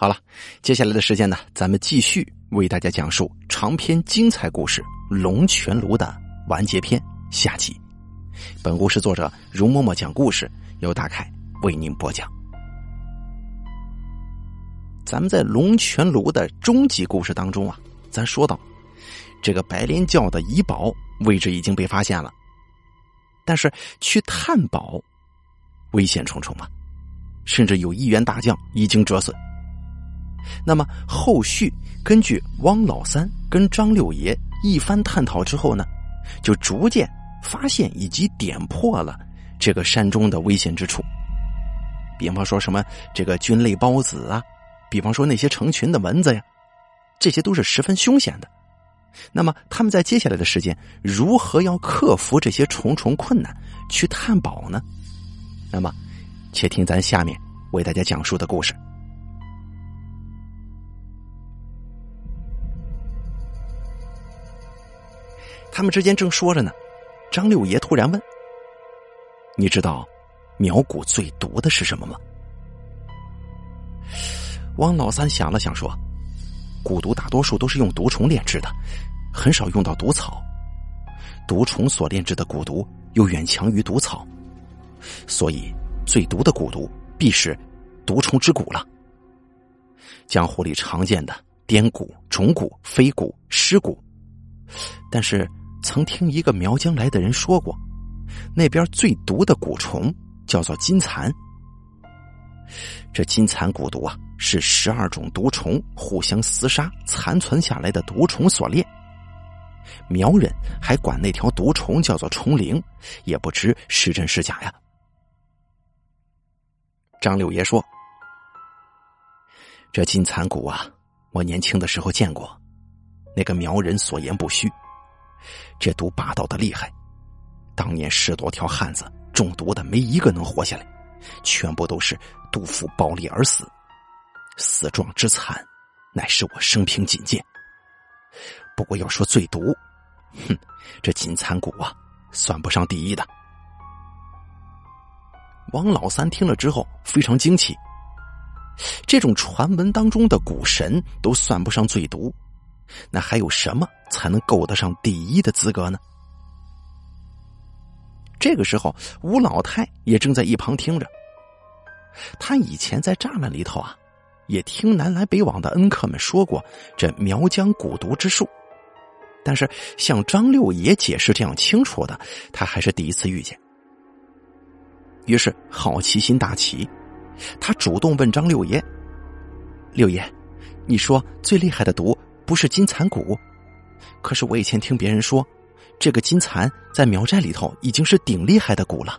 好了，接下来的时间呢，咱们继续为大家讲述长篇精彩故事《龙泉炉》的完结篇下集。本故事作者容嬷嬷讲故事，由大凯为您播讲。咱们在《龙泉炉》的终极故事当中啊，咱说到这个白莲教的遗宝位置已经被发现了，但是去探宝危险重重啊，甚至有一员大将已经折损。那么后续根据汪老三跟张六爷一番探讨之后呢，就逐渐发现以及点破了这个山中的危险之处。比方说什么这个菌类孢子啊，比方说那些成群的蚊子呀，这些都是十分凶险的。那么他们在接下来的时间如何要克服这些重重困难去探宝呢？那么，且听咱下面为大家讲述的故事。他们之间正说着呢，张六爷突然问：“你知道苗蛊最毒的是什么吗？”汪老三想了想说：“蛊毒大多数都是用毒虫炼制的，很少用到毒草。毒虫所炼制的蛊毒又远强于毒草，所以最毒的蛊毒必是毒虫之蛊了。江湖里常见的颠蛊、虫蛊、飞蛊、尸蛊，但是。”曾听一个苗疆来的人说过，那边最毒的蛊虫叫做金蚕。这金蚕蛊毒啊，是十二种毒虫互相厮杀残存下来的毒虫所炼。苗人还管那条毒虫叫做虫灵，也不知是真是假呀。张六爷说：“这金蚕蛊啊，我年轻的时候见过，那个苗人所言不虚。”这毒霸道的厉害，当年十多条汉子中毒的没一个能活下来，全部都是毒妇暴力而死，死状之惨，乃是我生平仅见。不过要说最毒，哼，这金蚕蛊啊，算不上第一的。王老三听了之后非常惊奇，这种传闻当中的蛊神都算不上最毒。那还有什么才能够得上第一的资格呢？这个时候，吴老太也正在一旁听着。他以前在栅栏里头啊，也听南来北往的恩客们说过这苗疆蛊毒之术，但是像张六爷解释这样清楚的，他还是第一次遇见。于是好奇心大起，他主动问张六爷：“六爷，你说最厉害的毒？”不是金蚕蛊，可是我以前听别人说，这个金蚕在苗寨里头已经是顶厉害的蛊了，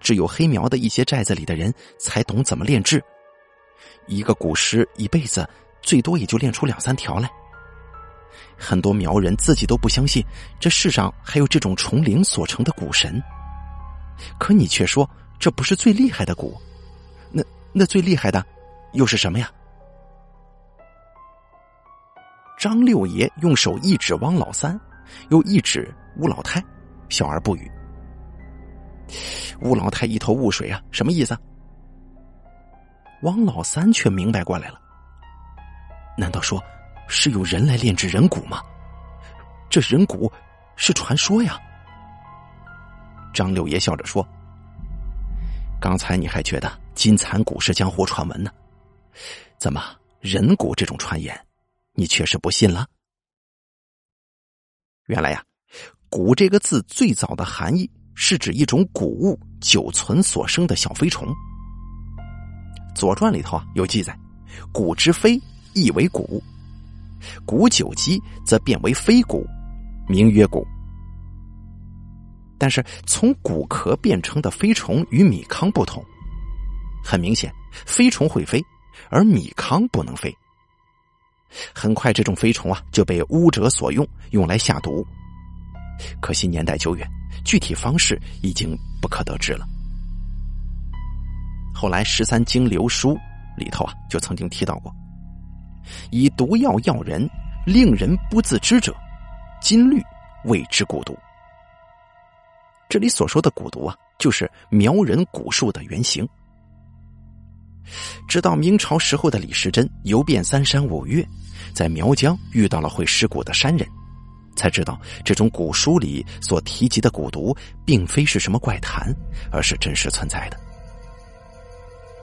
只有黑苗的一些寨子里的人才懂怎么炼制，一个蛊师一辈子最多也就炼出两三条来。很多苗人自己都不相信这世上还有这种虫灵所成的蛊神，可你却说这不是最厉害的蛊，那那最厉害的又是什么呀？张六爷用手一指汪老三，又一指吴老太，笑而不语。吴老太一头雾水啊，什么意思？汪老三却明白过来了。难道说是有人来炼制人骨吗？这人骨是传说呀。张六爷笑着说：“刚才你还觉得金蚕蛊是江湖传闻呢，怎么人骨这种传言？”你确实不信了。原来呀，“蛊”这个字最早的含义是指一种谷物久存所生的小飞虫。《左传》里头啊有记载：“蛊之飞，亦为蛊；蛊久积，则变为飞蛊，名曰蛊。”但是从骨壳变成的飞虫与米糠不同，很明显，飞虫会飞，而米糠不能飞。很快，这种飞虫啊就被巫者所用，用来下毒。可惜年代久远，具体方式已经不可得知了。后来《十三经流书》里头啊就曾经提到过：“以毒药药人，令人不自知者，金律谓之蛊毒。”这里所说的蛊毒啊，就是苗人蛊术的原型。直到明朝时候的李时珍游遍三山五岳，在苗疆遇到了会尸骨的山人，才知道这种古书里所提及的蛊毒，并非是什么怪谈，而是真实存在的。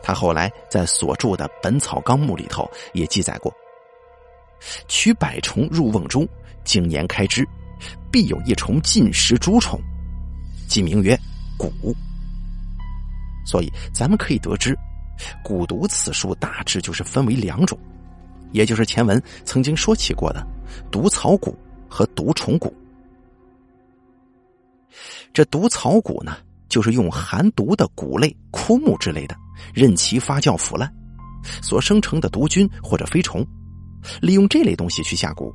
他后来在所著的《本草纲目》里头也记载过：取百虫入瓮中，经年开之，必有一虫进食诸虫，即名曰蛊。所以，咱们可以得知。蛊毒此术大致就是分为两种，也就是前文曾经说起过的毒草蛊和毒虫蛊。这毒草蛊呢，就是用含毒的谷类、枯木之类的，任其发酵腐烂，所生成的毒菌或者飞虫，利用这类东西去下蛊。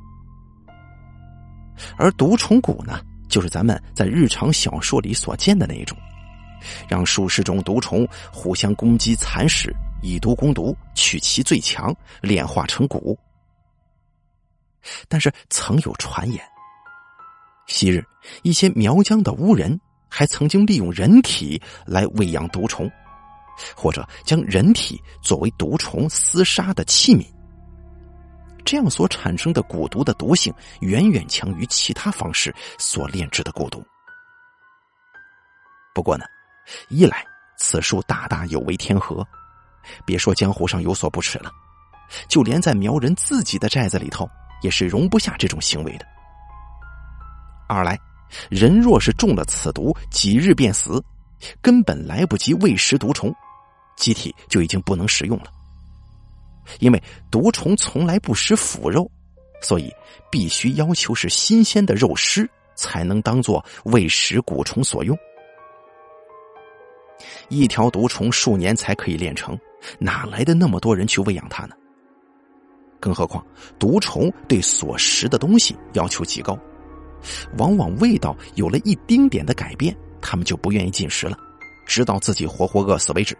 而毒虫蛊呢，就是咱们在日常小说里所见的那一种。让数十种毒虫互相攻击蚕食，以毒攻毒，取其最强，炼化成蛊。但是曾有传言，昔日一些苗疆的巫人还曾经利用人体来喂养毒虫，或者将人体作为毒虫厮杀的器皿。这样所产生的蛊毒的毒性远远强于其他方式所炼制的蛊毒。不过呢。一来，此术大大有违天和，别说江湖上有所不耻了，就连在苗人自己的寨子里头，也是容不下这种行为的。二来，人若是中了此毒，几日便死，根本来不及喂食毒虫，机体就已经不能食用了。因为毒虫从来不食腐肉，所以必须要求是新鲜的肉尸，才能当做喂食蛊虫所用。一条毒虫数年才可以炼成，哪来的那么多人去喂养它呢？更何况毒虫对所食的东西要求极高，往往味道有了一丁点的改变，他们就不愿意进食了，直到自己活活饿死为止。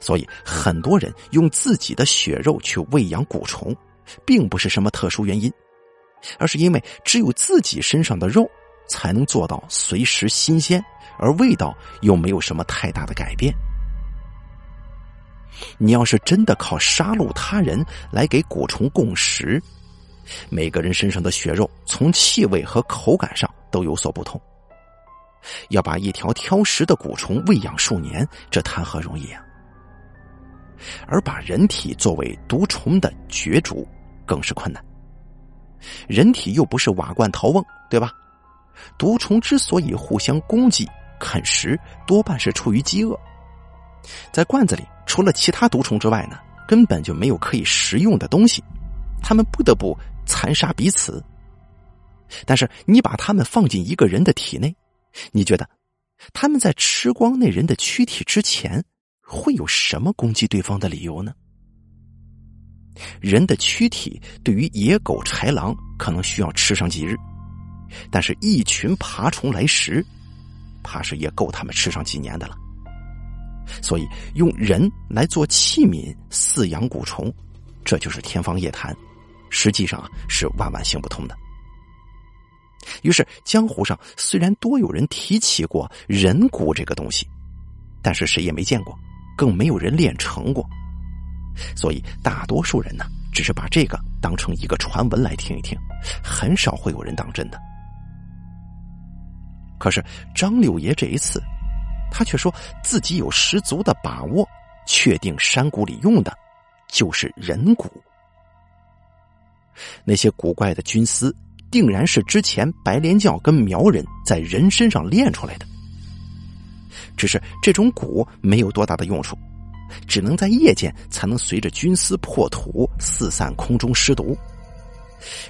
所以很多人用自己的血肉去喂养蛊虫，并不是什么特殊原因，而是因为只有自己身上的肉才能做到随时新鲜。而味道又没有什么太大的改变。你要是真的靠杀戮他人来给蛊虫供食，每个人身上的血肉从气味和口感上都有所不同。要把一条挑食的蛊虫喂养数年，这谈何容易啊！而把人体作为毒虫的角逐，更是困难。人体又不是瓦罐陶瓮，对吧？毒虫之所以互相攻击。啃食多半是出于饥饿，在罐子里除了其他毒虫之外呢，根本就没有可以食用的东西，他们不得不残杀彼此。但是你把他们放进一个人的体内，你觉得他们在吃光那人的躯体之前，会有什么攻击对方的理由呢？人的躯体对于野狗、豺狼可能需要吃上几日，但是一群爬虫来食。怕是也够他们吃上几年的了。所以用人来做器皿饲养蛊虫，这就是天方夜谭，实际上是万万行不通的。于是江湖上虽然多有人提起过人蛊这个东西，但是谁也没见过，更没有人练成过。所以大多数人呢，只是把这个当成一个传闻来听一听，很少会有人当真的。可是张六爷这一次，他却说自己有十足的把握，确定山谷里用的就是人骨。那些古怪的菌丝，定然是之前白莲教跟苗人在人身上炼出来的。只是这种蛊没有多大的用处，只能在夜间才能随着菌丝破土四散空中施毒。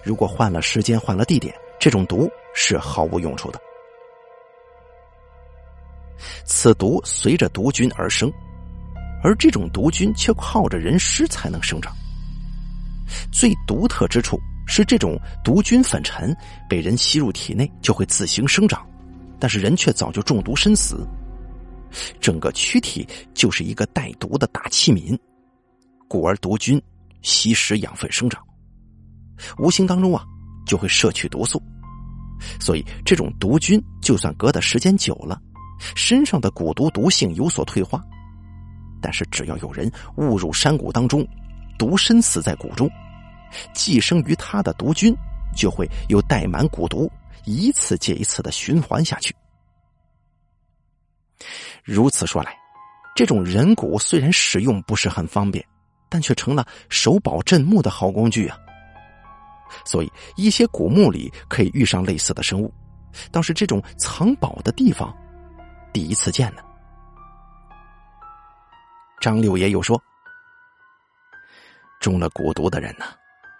如果换了时间，换了地点，这种毒是毫无用处的。此毒随着毒菌而生，而这种毒菌却靠着人尸才能生长。最独特之处是，这种毒菌粉尘被人吸入体内就会自行生长，但是人却早就中毒身死。整个躯体就是一个带毒的大器皿，故而毒菌吸食养分生长，无形当中啊就会摄取毒素，所以这种毒菌就算隔的时间久了。身上的蛊毒毒性有所退化，但是只要有人误入山谷当中，独身死在谷中，寄生于他的毒菌就会又带满蛊毒，一次接一次的循环下去。如此说来，这种人骨虽然使用不是很方便，但却成了守宝镇墓的好工具啊。所以，一些古墓里可以遇上类似的生物，倒是这种藏宝的地方，第一次见呢。张六爷又说：“中了蛊毒的人呢，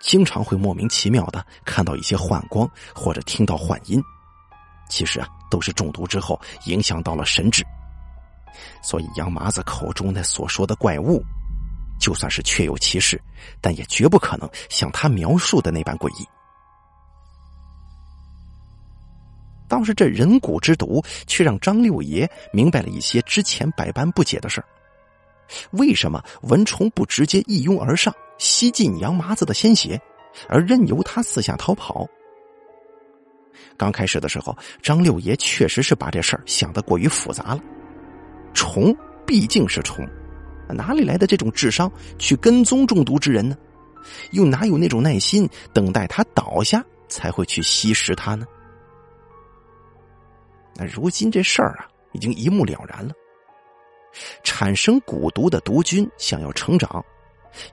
经常会莫名其妙的看到一些幻光，或者听到幻音，其实啊，都是中毒之后影响到了神智。所以杨麻子口中那所说的怪物。”就算是确有其事，但也绝不可能像他描述的那般诡异。倒是这人骨之毒，却让张六爷明白了一些之前百般不解的事儿：为什么蚊虫不直接一拥而上，吸尽杨麻子的鲜血，而任由他四下逃跑？刚开始的时候，张六爷确实是把这事儿想得过于复杂了。虫毕竟是虫。哪里来的这种智商去跟踪中毒之人呢？又哪有那种耐心等待他倒下才会去吸食他呢？那如今这事儿啊，已经一目了然了。产生蛊毒的毒菌想要成长，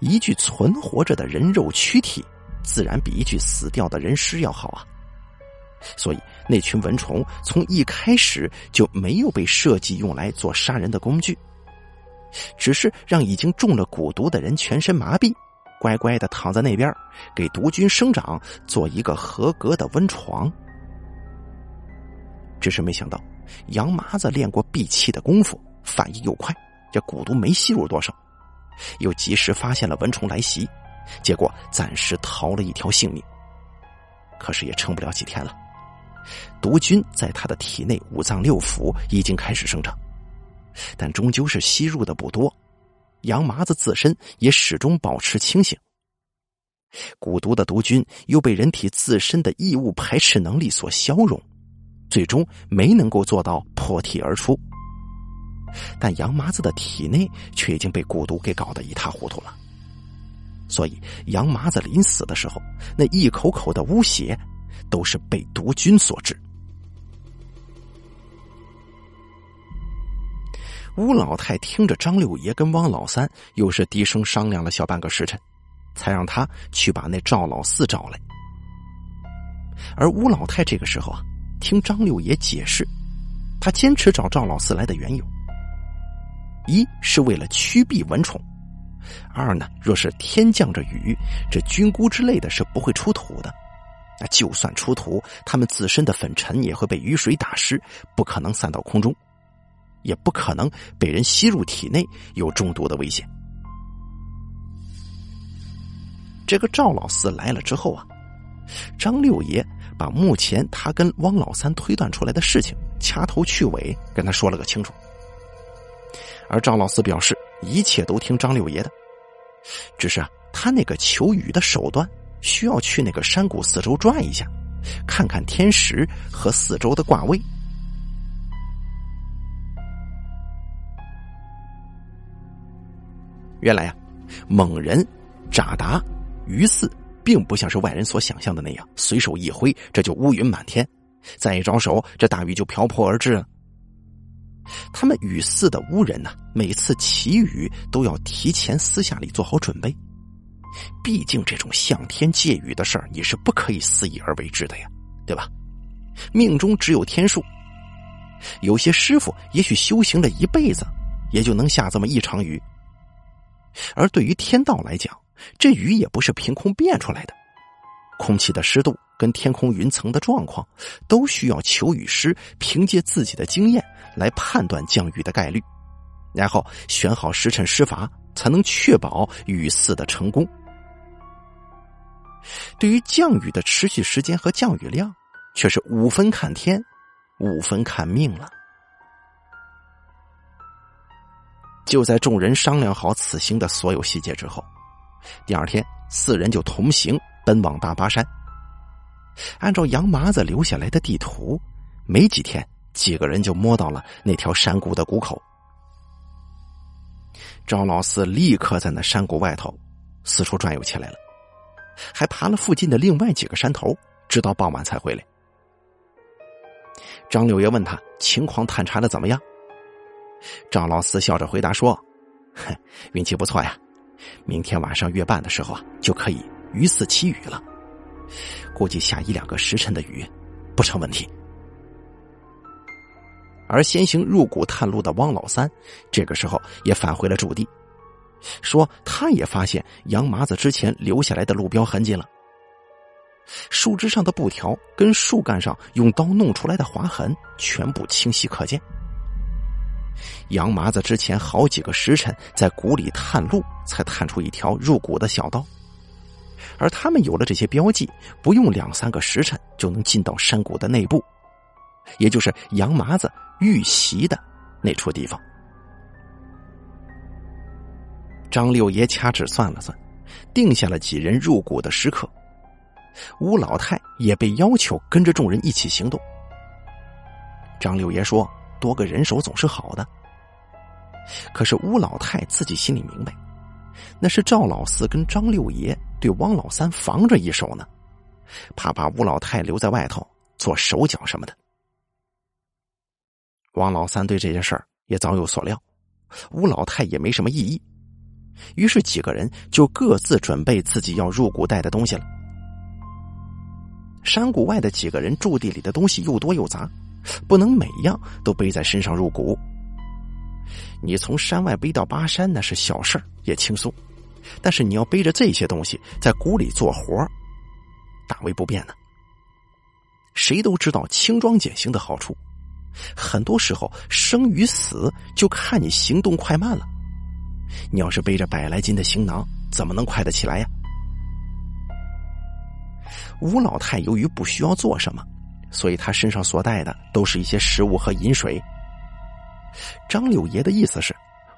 一具存活着的人肉躯体，自然比一具死掉的人尸要好啊。所以那群蚊虫从一开始就没有被设计用来做杀人的工具。只是让已经中了蛊毒的人全身麻痹，乖乖的躺在那边，给毒菌生长，做一个合格的温床。只是没想到，杨麻子练过闭气的功夫，反应又快，这蛊毒没吸入多少，又及时发现了蚊虫来袭，结果暂时逃了一条性命。可是也撑不了几天了，毒菌在他的体内五脏六腑已经开始生长。但终究是吸入的不多，杨麻子自身也始终保持清醒。蛊毒的毒菌又被人体自身的异物排斥能力所消融，最终没能够做到破体而出。但杨麻子的体内却已经被蛊毒给搞得一塌糊涂了，所以杨麻子临死的时候，那一口口的污血，都是被毒菌所致。吴老太听着张六爷跟汪老三又是低声商量了小半个时辰，才让他去把那赵老四找来。而吴老太这个时候啊，听张六爷解释，他坚持找赵老四来的缘由，一是为了驱避蚊虫，二呢，若是天降着雨，这菌菇之类的是不会出土的，那就算出土，他们自身的粉尘也会被雨水打湿，不可能散到空中。也不可能被人吸入体内，有中毒的危险。这个赵老四来了之后啊，张六爷把目前他跟汪老三推断出来的事情掐头去尾跟他说了个清楚。而赵老四表示一切都听张六爷的，只是啊，他那个求雨的手段需要去那个山谷四周转一下，看看天时和四周的卦位。原来啊，猛人扎达于四并不像是外人所想象的那样，随手一挥，这就乌云满天；再一招手，这大雨就瓢泼而至。他们雨寺的巫人呢，每次祈雨都要提前私下里做好准备，毕竟这种向天借雨的事儿，你是不可以肆意而为之的呀，对吧？命中只有天数，有些师傅也许修行了一辈子，也就能下这么一场雨。而对于天道来讲，这雨也不是凭空变出来的，空气的湿度跟天空云层的状况，都需要求雨师凭借自己的经验来判断降雨的概率，然后选好时辰施法，才能确保雨祀的成功。对于降雨的持续时间和降雨量，却是五分看天，五分看命了。就在众人商量好此行的所有细节之后，第二天四人就同行奔往大巴山。按照杨麻子留下来的地图，没几天，几个人就摸到了那条山谷的谷口。赵老四立刻在那山谷外头四处转悠起来了，还爬了附近的另外几个山头，直到傍晚才回来。张六爷问他情况探查的怎么样，赵老四笑着回答说：“哼，运气不错呀，明天晚上月半的时候啊，就可以鱼肆起雨了，估计下一两个时辰的雨不成问题。”而先行入谷探路的汪老三，这个时候也返回了驻地，说他也发现杨麻子之前留下来的路标痕迹了。树枝上的布条跟树干上用刀弄出来的划痕，全部清晰可见。杨麻子之前好几个时辰在谷里探路，才探出一条入谷的小道，而他们有了这些标记，不用两三个时辰就能进到山谷的内部，也就是杨麻子。遇袭的那处地方，张六爷掐指算了算，定下了几人入谷的时刻。吴老太也被要求跟着众人一起行动。张六爷说：“多个人手总是好的。”可是吴老太自己心里明白，那是赵老四跟张六爷对汪老三防着一手呢，怕把吴老太留在外头做手脚什么的。王老三对这件事儿也早有所料，吴老太也没什么异议，于是几个人就各自准备自己要入谷带的东西了。山谷外的几个人驻地里的东西又多又杂，不能每样都背在身上入谷。你从山外背到巴山那是小事儿，也轻松，但是你要背着这些东西在谷里做活大为不便呢。谁都知道轻装简行的好处。很多时候，生与死就看你行动快慢了。你要是背着百来斤的行囊，怎么能快得起来呀？吴老太由于不需要做什么，所以他身上所带的都是一些食物和饮水。张六爷的意思是，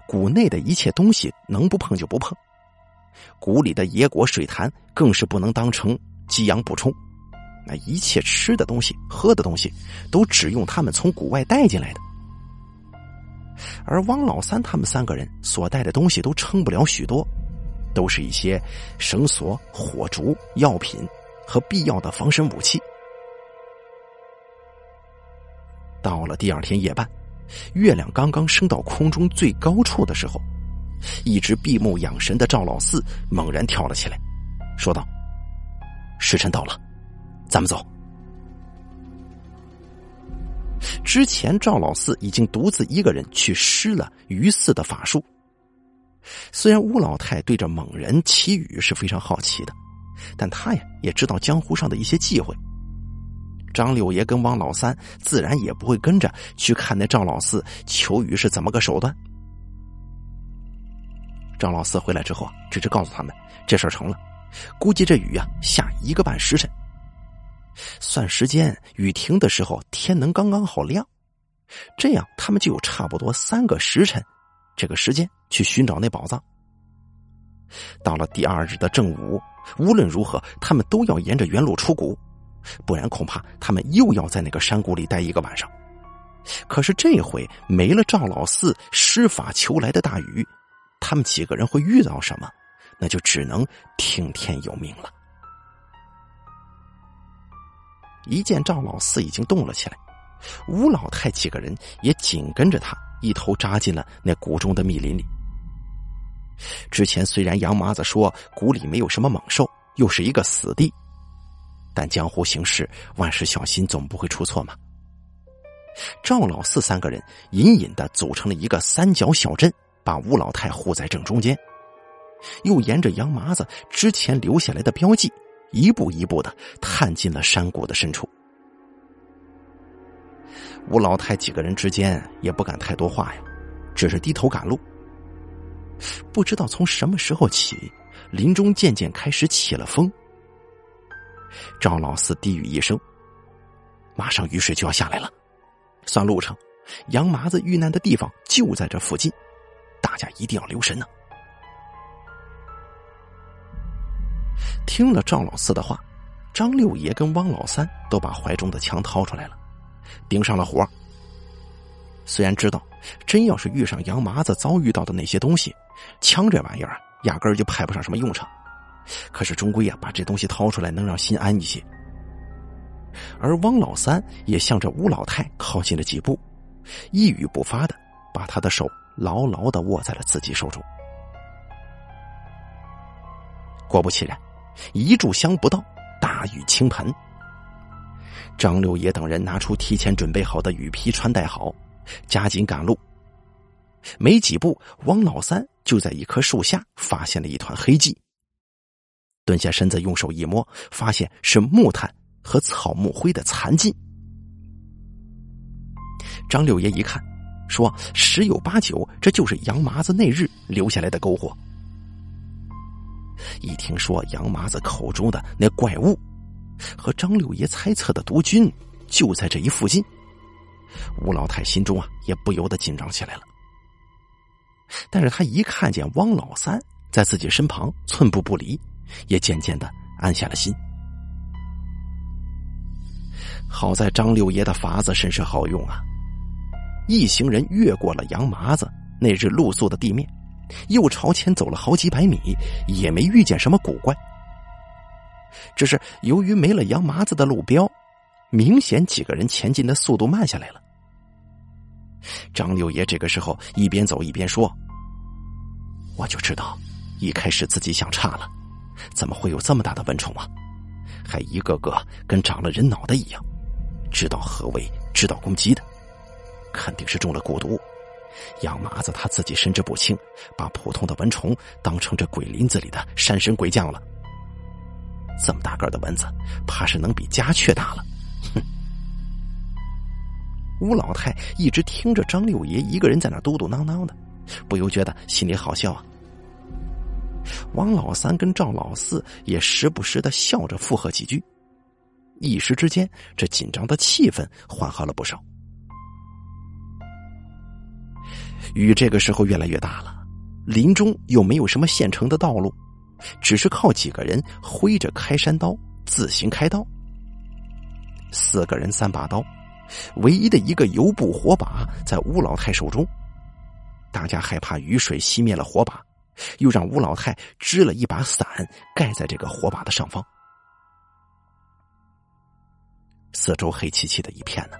谷内的一切东西能不碰就不碰，谷里的野果水潭更是不能当成给养补充。那一切吃的东西、喝的东西，都只用他们从谷外带进来的。而汪老三他们三个人所带的东西都撑不了许多，都是一些绳索、火烛、药品和必要的防身武器。到了第二天夜半，月亮刚刚升到空中最高处的时候，一直闭目养神的赵老四猛然跳了起来，说道：“时辰到了。”咱们走。之前赵老四已经独自一个人去施了于四的法术。虽然吴老太对着猛人祈雨是非常好奇的，但他呀也知道江湖上的一些忌讳。张六爷跟王老三自然也不会跟着去看那赵老四求雨是怎么个手段。张老四回来之后啊，只是告诉他们这事儿成了，估计这雨呀下一个半时辰。算时间，雨停的时候天能刚刚好亮，这样他们就有差不多三个时辰，这个时间去寻找那宝藏。到了第二日的正午，无论如何，他们都要沿着原路出谷，不然恐怕他们又要在那个山谷里待一个晚上。可是这回没了赵老四施法求来的大雨，他们几个人会遇到什么？那就只能听天由命了。一见赵老四已经动了起来，吴老太几个人也紧跟着他，一头扎进了那谷中的密林里。之前虽然杨麻子说谷里没有什么猛兽，又是一个死地，但江湖行事，万事小心，总不会出错嘛。赵老四三个人隐隐的组成了一个三角小阵，把吴老太护在正中间，又沿着杨麻子之前留下来的标记。一步一步的探进了山谷的深处，吴老太几个人之间也不敢太多话呀，只是低头赶路。不知道从什么时候起，林中渐渐开始起了风。赵老四低语一声：“马上雨水就要下来了。”算路程，杨麻子遇难的地方就在这附近，大家一定要留神呢。听了赵老四的话，张六爷跟汪老三都把怀中的枪掏出来了，盯上了活。虽然知道，真要是遇上杨麻子遭遇到的那些东西，枪这玩意儿啊，压根儿就派不上什么用场。可是终归啊，把这东西掏出来，能让心安一些。而汪老三也向着吴老太靠近了几步，一语不发的把他的手牢牢的握在了自己手中。果不其然，一炷香不到，大雨倾盆。张六爷等人拿出提前准备好的雨披，穿戴好，加紧赶路。没几步，汪老三就在一棵树下发现了一团黑迹。蹲下身子，用手一摸，发现是木炭和草木灰的残迹。张六爷一看，说：“十有八九，这就是杨麻子那日留下来的篝火。”一听说杨麻子口中的那怪物，和张六爷猜测的毒菌就在这一附近，吴老太心中啊也不由得紧张起来了。但是他一看见汪老三在自己身旁寸步不离，也渐渐的安下了心。好在张六爷的法子甚是好用啊！一行人越过了杨麻子那日露宿的地面。又朝前走了好几百米，也没遇见什么古怪。只是由于没了杨麻子的路标，明显几个人前进的速度慢下来了。张六爷这个时候一边走一边说：“我就知道，一开始自己想差了，怎么会有这么大的蚊虫啊？还一个个跟长了人脑袋一样，知道何为，知道攻击的，肯定是中了蛊毒。”杨麻子他自己神志不清，把普通的蚊虫当成这鬼林子里的山神鬼将了。这么大个的蚊子，怕是能比家雀大了。哼！吴老太一直听着张六爷一个人在那嘟嘟囔囔的，不由觉得心里好笑啊。王老三跟赵老四也时不时的笑着附和几句，一时之间，这紧张的气氛缓和了不少。雨这个时候越来越大了，林中又没有什么现成的道路，只是靠几个人挥着开山刀自行开刀。四个人三把刀，唯一的一个油布火把在吴老太手中。大家害怕雨水熄灭了火把，又让吴老太支了一把伞盖在这个火把的上方。四周黑漆漆的一片呢。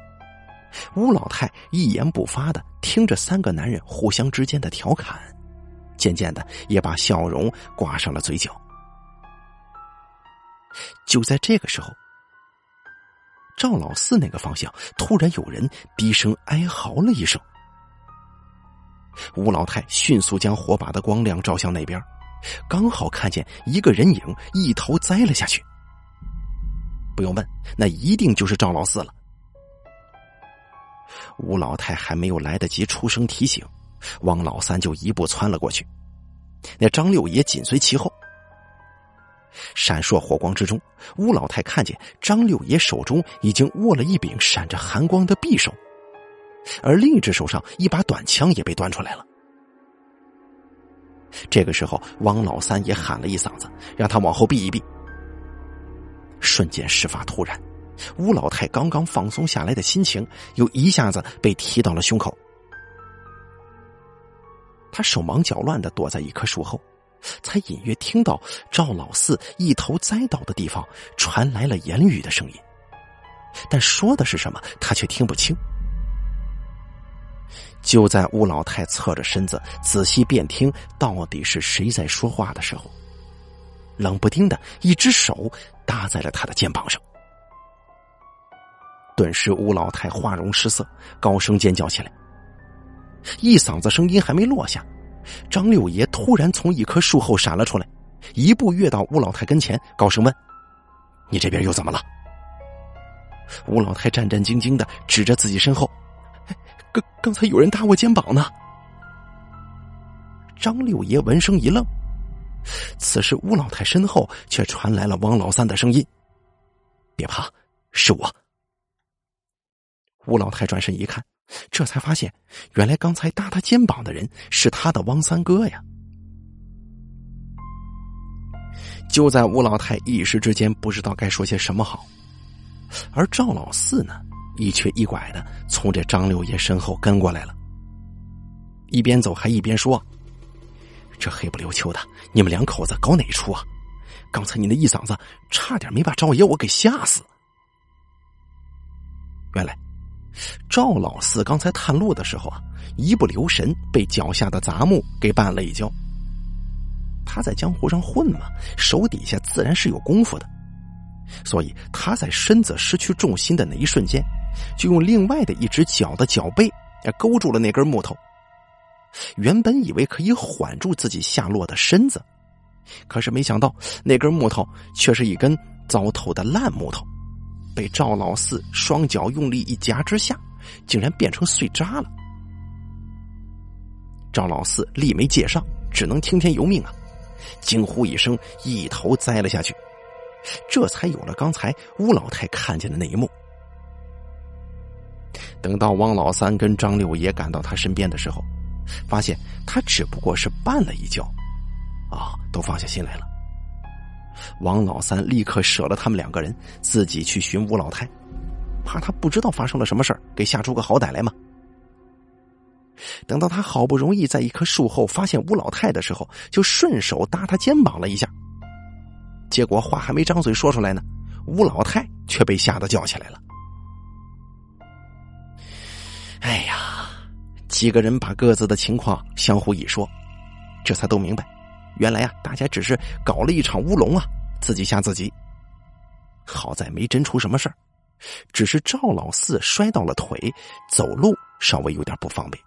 吴老太一言不发的听着三个男人互相之间的调侃，渐渐的也把笑容挂上了嘴角。就在这个时候，赵老四那个方向突然有人低声哀嚎了一声。吴老太迅速将火把的光亮照向那边，刚好看见一个人影一头栽了下去。不用问，那一定就是赵老四了。吴老太还没有来得及出声提醒，汪老三就一步窜了过去。那张六爷紧随其后。闪烁火光之中，吴老太看见张六爷手中已经握了一柄闪着寒光的匕首，而另一只手上一把短枪也被端出来了。这个时候，汪老三也喊了一嗓子，让他往后避一避。瞬间，事发突然。吴老太刚刚放松下来的心情，又一下子被提到了胸口。他手忙脚乱的躲在一棵树后，才隐约听到赵老四一头栽倒的地方传来了言语的声音，但说的是什么，他却听不清。就在吴老太侧着身子仔细辨听到底是谁在说话的时候，冷不丁的一只手搭在了他的肩膀上。顿时，吴老太花容失色，高声尖叫起来。一嗓子声音还没落下，张六爷突然从一棵树后闪了出来，一步跃到吴老太跟前，高声问：“你这边又怎么了？”吴老太战战兢兢的指着自己身后：“刚刚才有人搭我肩膀呢。”张六爷闻声一愣，此时吴老太身后却传来了汪老三的声音：“别怕，是我。”吴老太转身一看，这才发现，原来刚才搭他肩膀的人是他的汪三哥呀！就在吴老太一时之间不知道该说些什么好，而赵老四呢，一瘸一拐的从这张六爷身后跟过来了，一边走还一边说：“这黑不溜秋的，你们两口子搞哪出啊？刚才你那一嗓子，差点没把赵爷我给吓死。”原来，赵老四刚才探路的时候啊，一不留神被脚下的杂木给绊了一跤。他在江湖上混嘛，手底下自然是有功夫的，所以他在身子失去重心的那一瞬间，就用另外的一只脚的脚背勾住了那根木头。原本以为可以缓住自己下落的身子，可是没想到那根木头却是一根糟透的烂木头。被赵老四双脚用力一夹之下，竟然变成碎渣了。赵老四力没借上，只能听天由命啊！惊呼一声，一头栽了下去。这才有了刚才乌老太看见的那一幕。等到王老三跟张六爷赶到他身边的时候，发现他只不过是绊了一跤，啊，都放下心来了。王老三立刻舍了他们两个人，自己去寻吴老太，怕他不知道发生了什么事给吓出个好歹来嘛。等到他好不容易在一棵树后发现吴老太的时候，就顺手搭他肩膀了一下。结果话还没张嘴说出来呢，吴老太却被吓得叫起来了。哎呀，几个人把各自的情况相互一说，这才都明白。原来啊，大家只是搞了一场乌龙啊，自己吓自己。好在没真出什么事儿，只是赵老四摔到了腿，走路稍微有点不方便。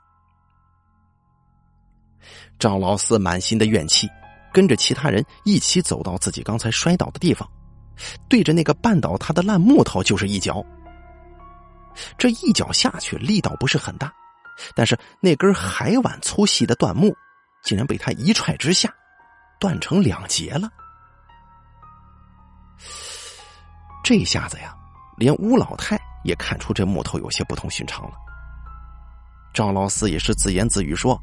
赵老四满心的怨气，跟着其他人一起走到自己刚才摔倒的地方，对着那个绊倒他的烂木头就是一脚。这一脚下去力道不是很大，但是那根海碗粗细的断木，竟然被他一踹之下。断成两截了，这下子呀，连吴老太也看出这木头有些不同寻常了。赵老四也是自言自语说：“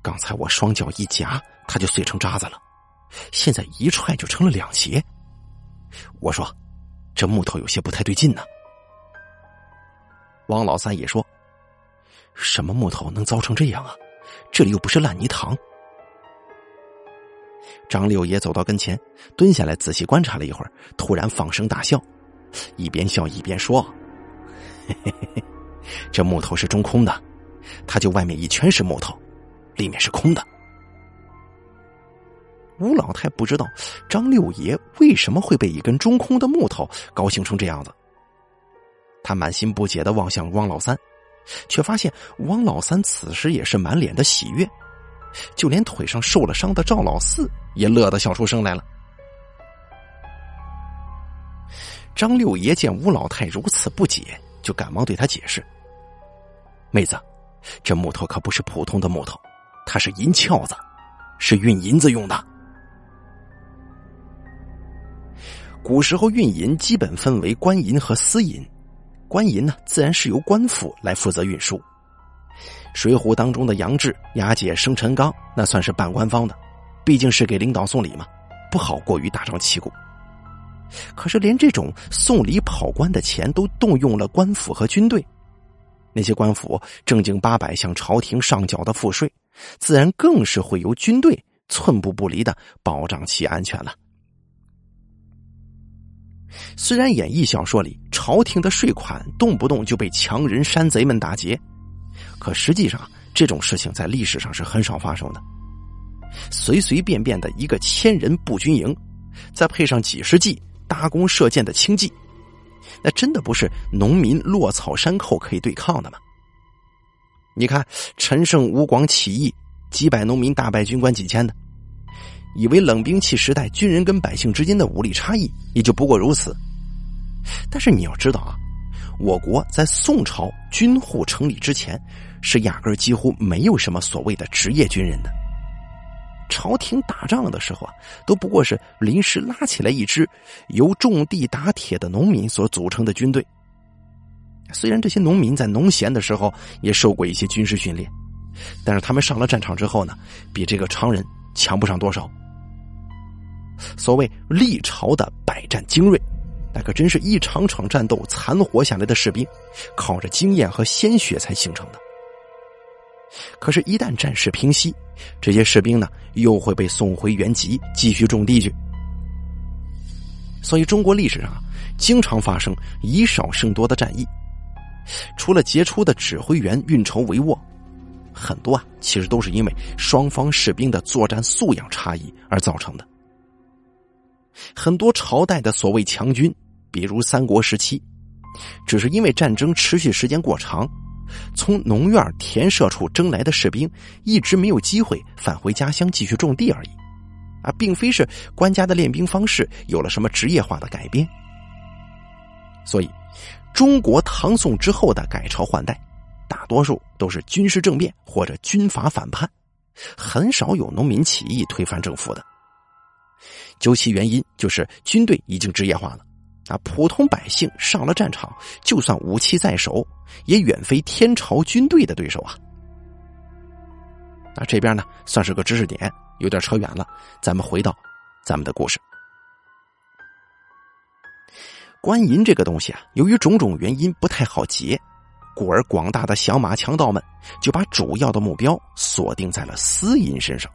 刚才我双脚一夹，它就碎成渣子了，现在一踹就成了两截。我说，这木头有些不太对劲呢。”王老三也说：“什么木头能糟成这样啊？这里又不是烂泥塘。”张六爷走到跟前，蹲下来仔细观察了一会儿，突然放声大笑，一边笑一边说：“嘿嘿嘿这木头是中空的，它就外面一圈是木头，里面是空的。”吴老太不知道张六爷为什么会被一根中空的木头高兴成这样子，他满心不解的望向汪老三，却发现汪老三此时也是满脸的喜悦。就连腿上受了伤的赵老四也乐得笑出声来了。张六爷见吴老太如此不解，就赶忙对他解释：“妹子，这木头可不是普通的木头，它是银翘子，是运银子用的。古时候运银基本分为官银和私银，官银呢，自然是由官府来负责运输。”《水浒》当中的杨志押解生辰纲，那算是半官方的，毕竟是给领导送礼嘛，不好过于大张旗鼓。可是连这种送礼跑官的钱都动用了官府和军队，那些官府正经八百向朝廷上缴的赋税，自然更是会由军队寸步不离的保障其安全了。虽然演义小说里朝廷的税款动不动就被强人山贼们打劫。可实际上，这种事情在历史上是很少发生的。随随便便的一个千人步军营，再配上几十骑搭弓射箭的轻骑，那真的不是农民落草山寇可以对抗的吗？你看陈胜吴广起义，几百农民大败军官几千的，以为冷兵器时代军人跟百姓之间的武力差异也就不过如此。但是你要知道啊，我国在宋朝军户成立之前。是压根几乎没有什么所谓的职业军人的，朝廷打仗的时候啊，都不过是临时拉起来一支由种地打铁的农民所组成的军队。虽然这些农民在农闲的时候也受过一些军事训练，但是他们上了战场之后呢，比这个常人强不上多少。所谓历朝的百战精锐，那可真是一场场战斗残活下来的士兵，靠着经验和鲜血才形成的。可是，一旦战事平息，这些士兵呢，又会被送回原籍，继续种地去。所以，中国历史上啊，经常发生以少胜多的战役。除了杰出的指挥员运筹帷幄，很多啊，其实都是因为双方士兵的作战素养差异而造成的。很多朝代的所谓强军，比如三国时期，只是因为战争持续时间过长，从农院田舍处征来的士兵一直没有机会返回家乡继续种地而已，啊，并非是官家的练兵方式有了什么职业化的改变。所以，中国唐宋之后的改朝换代，大多数都是军事政变或者军阀反叛，很少有农民起义推翻政府的。究其原因，就是军队已经职业化了，啊，普通百姓上了战场，就算武器在手，也远非天朝军队的对手啊。那这边呢，算是个知识点，有点扯远了，咱们回到咱们的故事。官银这个东西啊，由于种种原因不太好结，故而广大的响马强盗们就把主要的目标锁定在了私银身上。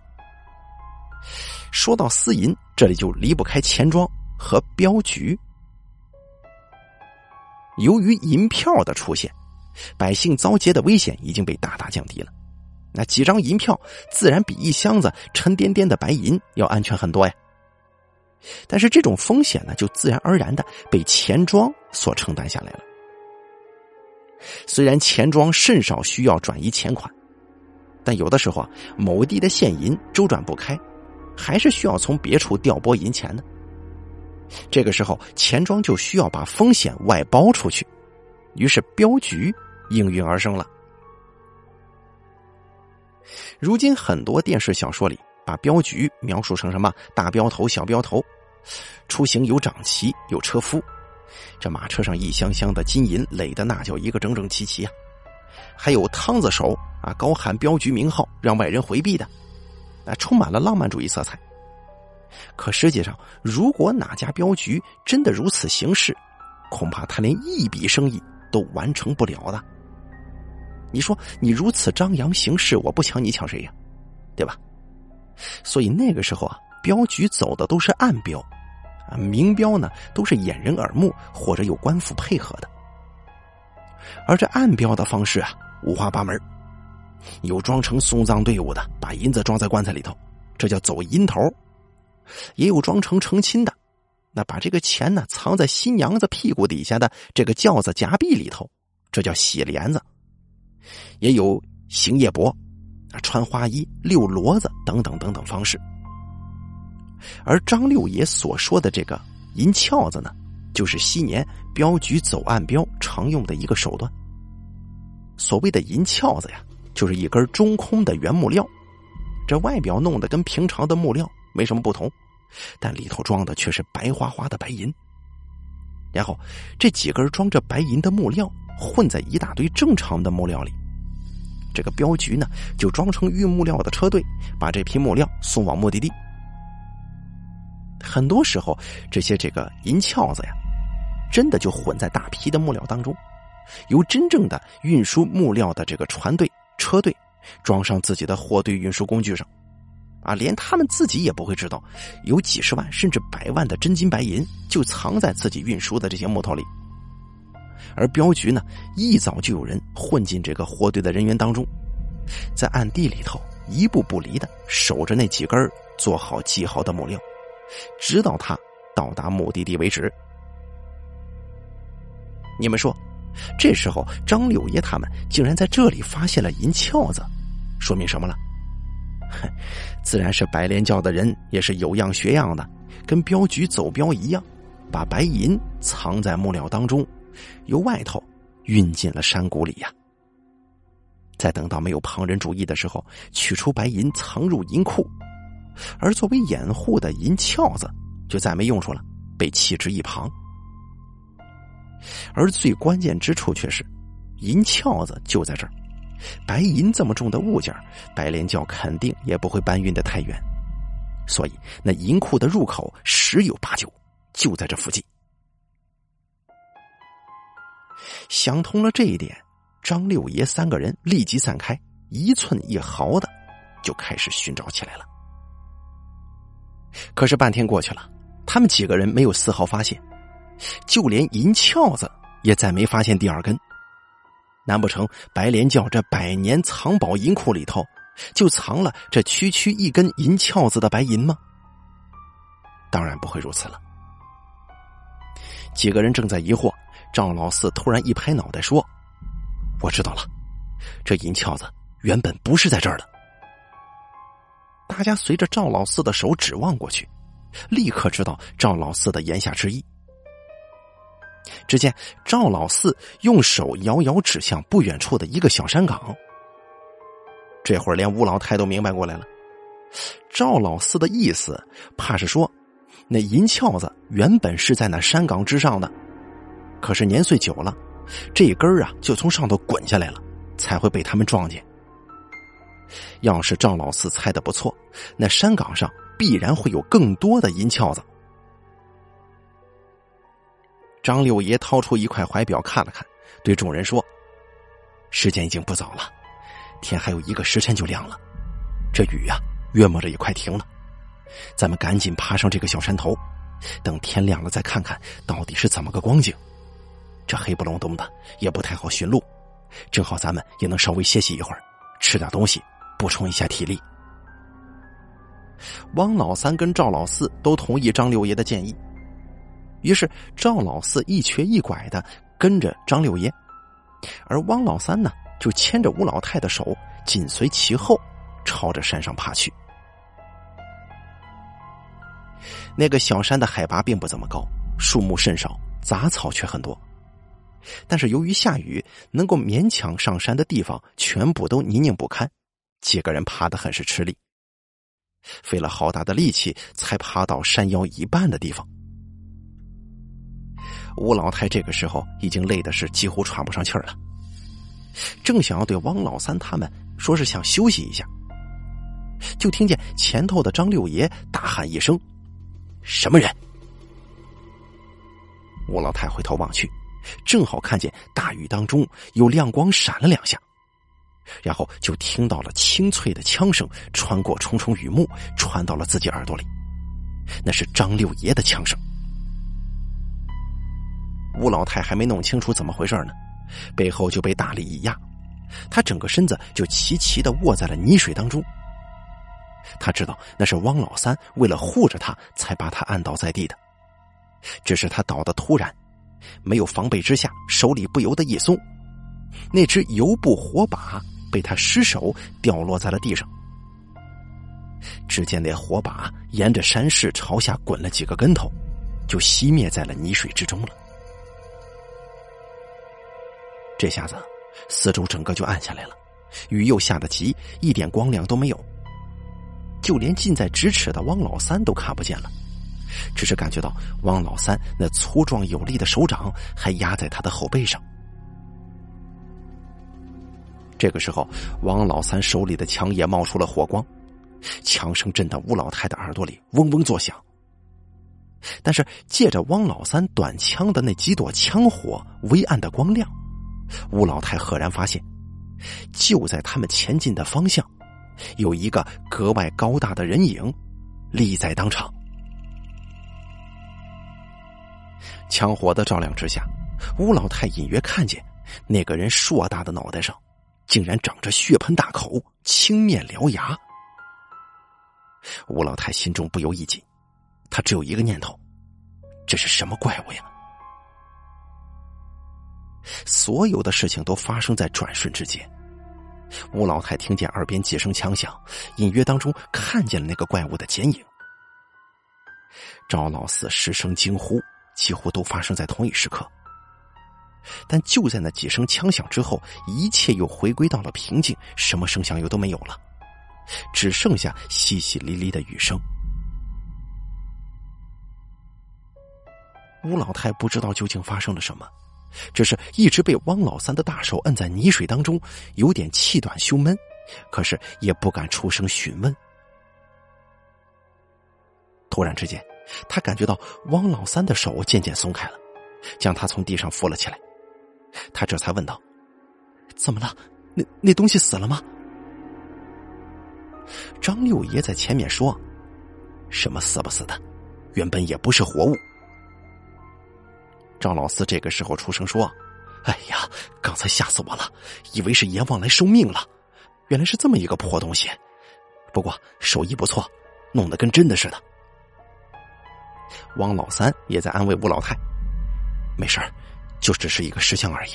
说到私银，这里就离不开钱庄和镖局。由于银票的出现，百姓遭劫的危险已经被大大降低了。那几张银票自然比一箱子沉甸甸的白银要安全很多呀。但是这种风险呢，就自然而然的被钱庄所承担下来了。虽然钱庄甚少需要转移钱款，但有的时候啊，某地的现银周转不开。还是需要从别处调拨银钱的。这个时候，钱庄就需要把风险外包出去，于是镖局应运而生了。如今很多电视小说里把镖局描述成什么大镖头、小镖头，出行有长旗、有车夫，这马车上一箱箱的金银垒的那叫一个整整齐齐啊！还有汤子手啊，高喊镖局名号，让外人回避的。那充满了浪漫主义色彩。可实际上，如果哪家镖局真的如此行事，恐怕他连一笔生意都完成不了的。你说，你如此张扬行事，我不抢你抢谁呀？对吧？所以那个时候啊，镖局走的都是暗镖，啊，明标呢都是掩人耳目或者有官府配合的。而这暗标的方式啊，五花八门。有装成送葬队伍的，把银子装在棺材里头，这叫走银头；也有装成成亲的，那把这个钱呢藏在新娘子屁股底下的这个轿子夹壁里头，这叫洗帘子；也有行夜泊，啊穿花衣、溜骡子等等等等方式。而张六爷所说的这个银翘子呢，就是昔年镖局走暗镖常用的一个手段。所谓的银翘子呀。就是一根中空的原木料，这外表弄得跟平常的木料没什么不同，但里头装的却是白花花的白银。然后这几根装着白银的木料混在一大堆正常的木料里，这个镖局呢就装成运木料的车队，把这批木料送往目的地。很多时候，这些这个银翘子呀，真的就混在大批的木料当中，由真正的运输木料的这个船队。车队装上自己的货队运输工具上，啊，连他们自己也不会知道，有几十万甚至百万的真金白银就藏在自己运输的这些木头里。而镖局呢，一早就有人混进这个货队的人员当中，在暗地里头一步不离的守着那几根做好记号的木料，直到他到达目的地为止。你们说？这时候，张六爷他们竟然在这里发现了银翘子，说明什么了？哼，自然是白莲教的人也是有样学样的，跟镖局走镖一样，把白银藏在木料当中，由外头运进了山谷里呀。在等到没有旁人注意的时候，取出白银藏入银库，而作为掩护的银翘子就再没用处了，被弃之一旁。而最关键之处却是，银翘子就在这儿，白银这么重的物件，白莲教肯定也不会搬运的太远，所以那银库的入口十有八九就在这附近。想通了这一点，张六爷三个人立即散开，一寸一毫的就开始寻找起来了。可是半天过去了，他们几个人没有丝毫发现，就连银翘子也再没发现第二根。难不成白莲教这百年藏宝银库里头就藏了这区区一根银翘子的白银吗？当然不会如此了。几个人正在疑惑，赵老四突然一拍脑袋说：“我知道了，这银翘子原本不是在这儿的。”大家随着赵老四的手指望过去，立刻知道赵老四的言下之意。只见赵老四用手遥遥指向不远处的一个小山岗，这会儿连吴老太都明白过来了。赵老四的意思，怕是说，那银翘子原本是在那山岗之上的，可是年岁久了，这根啊就从上头滚下来了，才会被他们撞见。要是赵老四猜的不错，那山岗上必然会有更多的银翘子。张六爷掏出一块怀表看了看，对众人说：“时间已经不早了，天还有一个时辰就亮了。这雨呀，约摸着也快停了，咱们赶紧爬上这个小山头，等天亮了再看看到底是怎么个光景。这黑不隆咚的，也不太好寻路，正好咱们也能稍微歇息一会儿，吃点东西。”补充一下体力。汪老三跟赵老四都同意张六爷的建议，于是赵老四一瘸一拐的跟着张六爷，而汪老三呢就牵着吴老太的手紧随其后，朝着山上爬去。那个小山的海拔并不怎么高，树木甚少，杂草却很多，但是由于下雨，能够勉强上山的地方全部都泥泞不堪。几个人爬得很是吃力，费了好大的力气才爬到山腰一半的地方。吴老太这个时候已经累的是几乎喘不上气儿了，正想要对汪老三他们说是想休息一下，就听见前头的张六爷大喊一声：“什么人？”吴老太回头望去，正好看见大雨当中有亮光闪了两下。然后就听到了清脆的枪声，穿过重重雨幕，传到了自己耳朵里。那是张六爷的枪声。吴老太还没弄清楚怎么回事呢，背后就被大力一压，他整个身子就齐齐的卧在了泥水当中。他知道那是汪老三为了护着他才把他按倒在地的，只是他倒的突然，没有防备之下，手里不由得一松，那只油布火把。被他失手掉落在了地上，只见那火把沿着山势朝下滚了几个跟头，就熄灭在了泥水之中了。这下子，四周整个就暗下来了，雨又下得急，一点光亮都没有，就连近在咫尺的汪老三都看不见了，只是感觉到汪老三那粗壮有力的手掌还压在他的后背上。这个时候，王老三手里的枪也冒出了火光，枪声震得吴老太的耳朵里嗡嗡作响。但是借着汪老三短枪的那几朵枪火微暗的光亮，吴老太赫然发现，就在他们前进的方向，有一个格外高大的人影立在当场。枪火的照亮之下，吴老太隐约看见那个人硕大的脑袋上。竟然长着血盆大口、青面獠牙。吴老太心中不由一紧，她只有一个念头：这是什么怪物呀？所有的事情都发生在转瞬之间。吴老太听见耳边几声枪响，隐约当中看见了那个怪物的剪影。赵老四失声惊呼，几乎都发生在同一时刻。但就在那几声枪响之后，一切又回归到了平静，什么声响又都没有了，只剩下淅淅沥沥的雨声。吴老太不知道究竟发生了什么，只是一直被汪老三的大手摁在泥水当中，有点气短胸闷，可是也不敢出声询问。突然之间，他感觉到汪老三的手渐渐松开了，将他从地上扶了起来。他这才问道：“怎么了？那那东西死了吗？”张六爷在前面说：“什么死不死的，原本也不是活物。”赵老四这个时候出声说：“哎呀，刚才吓死我了，以为是阎王来收命了，原来是这么一个破东西。不过手艺不错，弄得跟真的似的。”汪老三也在安慰吴老太：“没事儿就只是一个石像而已。”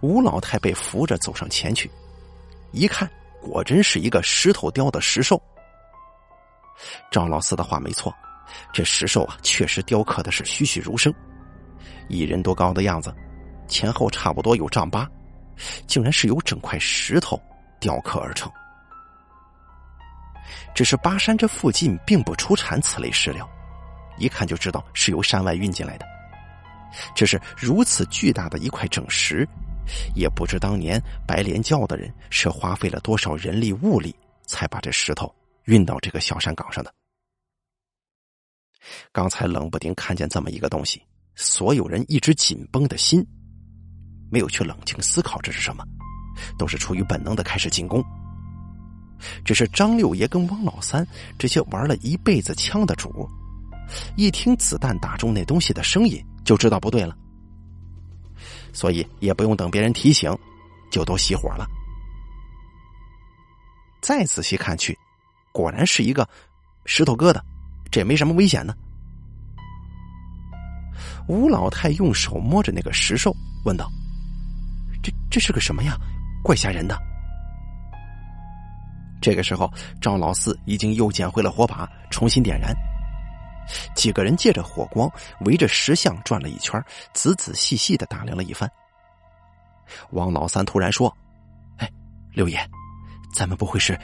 吴老太被扶着走上前去，一看，果真是一个石头雕的石兽。赵老四的话没错。这石兽啊，确实雕刻的是栩栩如生，一人多高的样子，前后差不多有丈八，竟然是由整块石头雕刻而成。只是巴山这附近并不出产此类石料，一看就知道是由山外运进来的。只是如此巨大的一块整石，也不知当年白莲教的人是花费了多少人力物力，才把这石头运到这个小山岗上的。刚才冷不丁看见这么一个东西，所有人一直紧绷的心，没有去冷静思考这是什么，都是出于本能的开始进攻。只是张六爷跟汪老三这些玩了一辈子枪的主，一听子弹打中那东西的声音，就知道不对了，所以也不用等别人提醒，就都熄火了。再仔细看去，果然是一个石头疙瘩。这也没什么危险呢。吴老太用手摸着那个石兽，问道：“这这是个什么呀？怪吓人的。”这个时候，赵老四已经又捡回了火把，重新点燃。几个人借着火光，围着石像转了一圈，仔仔细细的打量了一番。王老三突然说：“哎，六爷，咱们不会是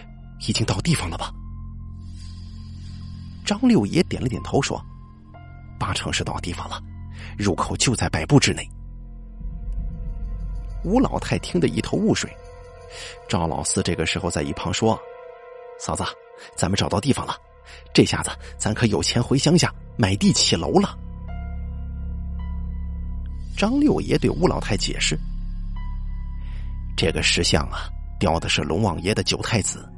已经到地方了吧？”张六爷点了点头，说：“八成是到地方了，入口就在百步之内。”吴老太听得一头雾水。赵老四这个时候在一旁说：“嫂子，咱们找到地方了，这下子咱可有钱回乡下买地起楼了。”张六爷对吴老太解释：“这个石像啊，雕的是龙王爷的九太子，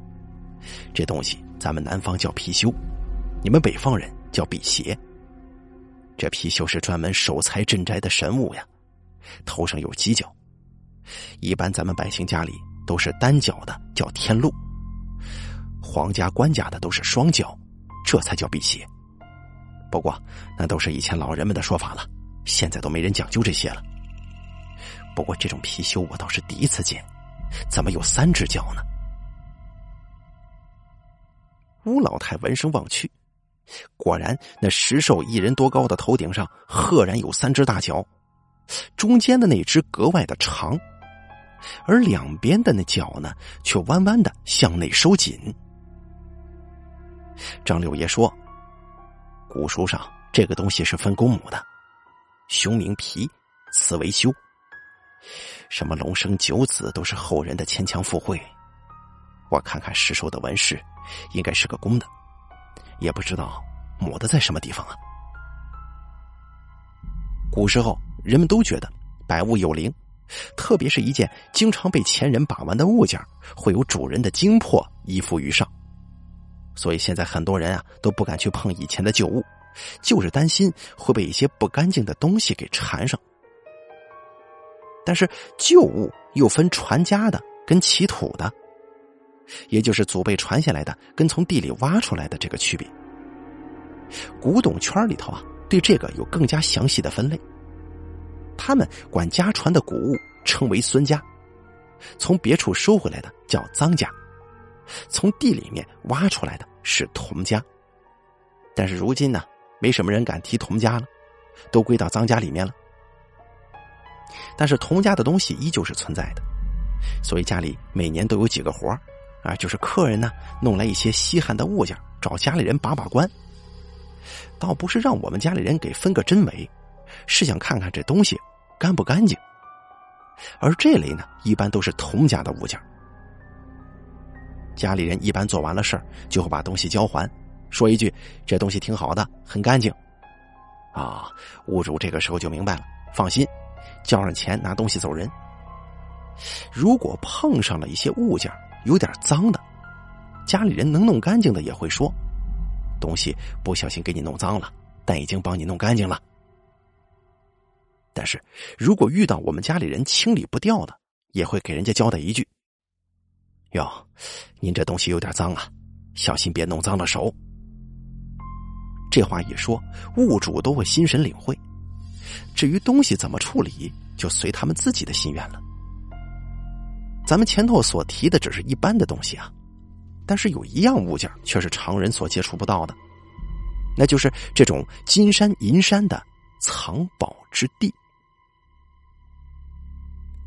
这东西咱们南方叫貔貅。”你们北方人叫辟邪，这貔貅是专门守财镇宅的神物呀，头上有犄角。一般咱们百姓家里都是单脚的，叫天禄；皇家官家的都是双脚，这才叫辟邪。不过那都是以前老人们的说法了，现在都没人讲究这些了。不过这种貔貅我倒是第一次见，怎么有三只脚呢？吴老太闻声望去。果然，那石兽一人多高的头顶上，赫然有三只大脚，中间的那只格外的长，而两边的那脚呢，却弯弯的向内收紧。张六爷说：“古书上这个东西是分公母的，雄名皮，雌为修。什么龙生九子，都是后人的牵强附会。我看看石兽的纹饰，应该是个公的。”也不知道母的在什么地方啊？古时候人们都觉得百物有灵，特别是一件经常被前人把玩的物件，会有主人的精魄依附于上。所以现在很多人啊都不敢去碰以前的旧物，就是担心会被一些不干净的东西给缠上。但是旧物又分传家的跟起土的。也就是祖辈传下来的，跟从地里挖出来的这个区别。古董圈里头啊，对这个有更加详细的分类。他们管家传的古物称为孙家，从别处收回来的叫赃家，从地里面挖出来的是童家。但是如今呢，没什么人敢提童家了，都归到赃家里面了。但是童家的东西依旧是存在的，所以家里每年都有几个活。啊，就是客人呢弄来一些稀罕的物件，找家里人把把关。倒不是让我们家里人给分个真伪，是想看看这东西干不干净。而这类呢，一般都是童家的物件。家里人一般做完了事儿，就会把东西交还，说一句：“这东西挺好的，很干净。”啊，屋主这个时候就明白了，放心，交上钱拿东西走人。如果碰上了一些物件有点脏的，家里人能弄干净的也会说，东西不小心给你弄脏了，但已经帮你弄干净了。但是如果遇到我们家里人清理不掉的，也会给人家交代一句：“哟，您这东西有点脏啊，小心别弄脏了手。”这话一说，物主都会心神领会。至于东西怎么处理，就随他们自己的心愿了。咱们前头所提的只是一般的东西啊，但是有一样物件却是常人所接触不到的，那就是这种金山银山的藏宝之地。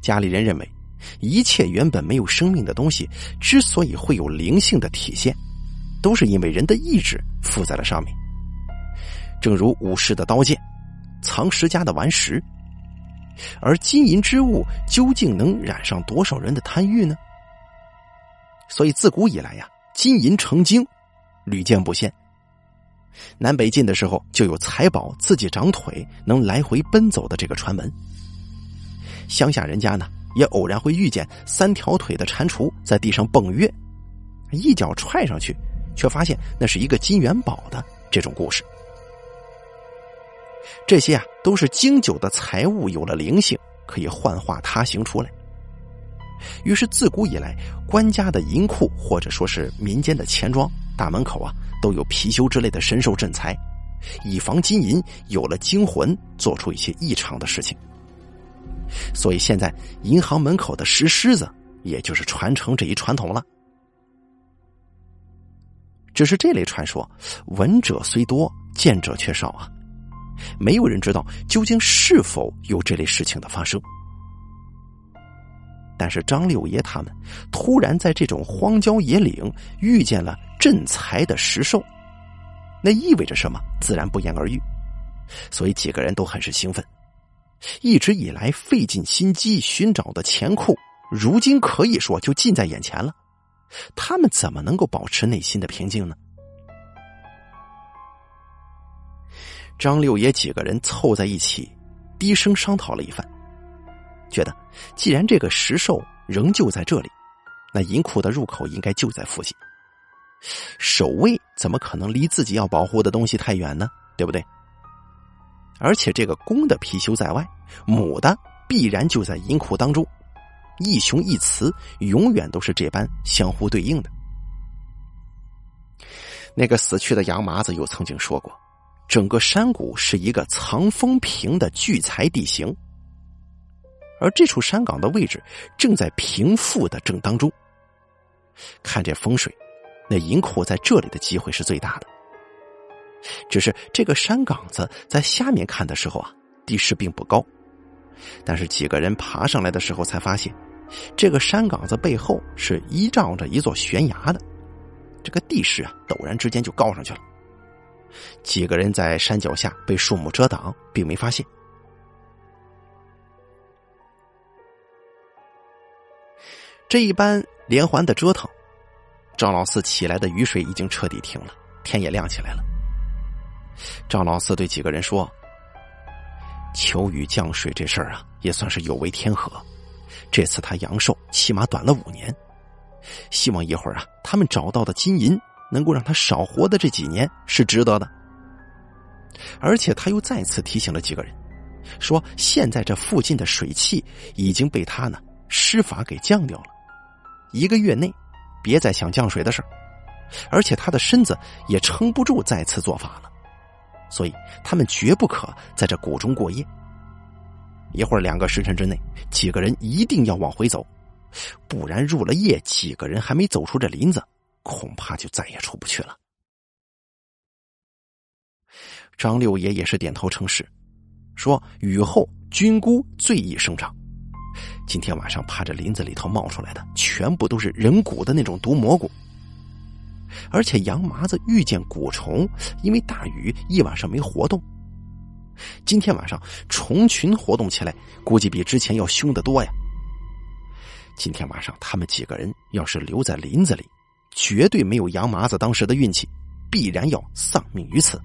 家里人认为，一切原本没有生命的东西之所以会有灵性的体现，都是因为人的意志附在了上面。正如武士的刀剑，藏石家的顽石，而金银之物究竟能染上多少人的贪欲呢？所以自古以来呀，金银成精，屡见不鲜。南北晋的时候，就有财宝自己长腿能来回奔走的这个传闻。乡下人家呢，也偶然会遇见三条腿的蟾蜍在地上蹦跃，一脚踹上去，却发现那是一个金元宝的这种故事。这些啊，都是经久的财物有了灵性，可以幻化他形出来。于是自古以来，官家的银库或者说是民间的钱庄大门口啊，都有貔貅之类的神兽镇财，以防金银有了精魂，做出一些异常的事情。所以现在银行门口的石狮子，也就是传承这一传统了。只是这类传说，闻者虽多，见者却少啊。没有人知道究竟是否有这类事情的发生，但是张六爷他们突然在这种荒郊野岭遇见了镇财的石兽，那意味着什么？自然不言而喻。所以几个人都很是兴奋，一直以来费尽心机寻找的钱库，如今可以说就近在眼前了。他们怎么能够保持内心的平静呢？张六爷几个人凑在一起，低声商讨了一番，觉得既然这个石兽仍旧在这里，那银库的入口应该就在附近。守卫怎么可能离自己要保护的东西太远呢？对不对？而且这个公的貔貅在外，母的必然就在银库当中，一雄一雌永远都是这般相互对应的。那个死去的杨麻子又曾经说过。整个山谷是一个藏风平的聚财地形，而这处山岗的位置正在平复的正当中。看这风水，那银库在这里的机会是最大的。只是这个山岗子在下面看的时候啊，地势并不高，但是几个人爬上来的时候才发现，这个山岗子背后是依仗着一座悬崖的，这个地势啊，陡然之间就高上去了。几个人在山脚下被树木遮挡，并没发现。这一般连环的折腾，赵老四起来的雨水已经彻底停了，天也亮起来了。赵老四对几个人说：“求雨降水这事儿啊，也算是有违天和。这次他阳寿起码短了五年，希望一会儿啊，他们找到的金银。”能够让他少活的这几年是值得的，而且他又再次提醒了几个人，说现在这附近的水汽已经被他呢施法给降掉了，一个月内别再想降水的事儿而且他的身子也撑不住再次做法了，所以他们绝不可在这谷中过夜。一会儿两个时辰之内，几个人一定要往回走，不然入了夜，几个人还没走出这林子。恐怕就再也出不去了。张六爷也是点头称是，说：“雨后菌菇最易生长，今天晚上怕这林子里头冒出来的全部都是人骨的那种毒蘑菇。而且杨麻子遇见蛊虫，因为大雨一晚上没活动，今天晚上虫群活动起来，估计比之前要凶得多呀。今天晚上他们几个人要是留在林子里。”绝对没有杨麻子当时的运气，必然要丧命于此。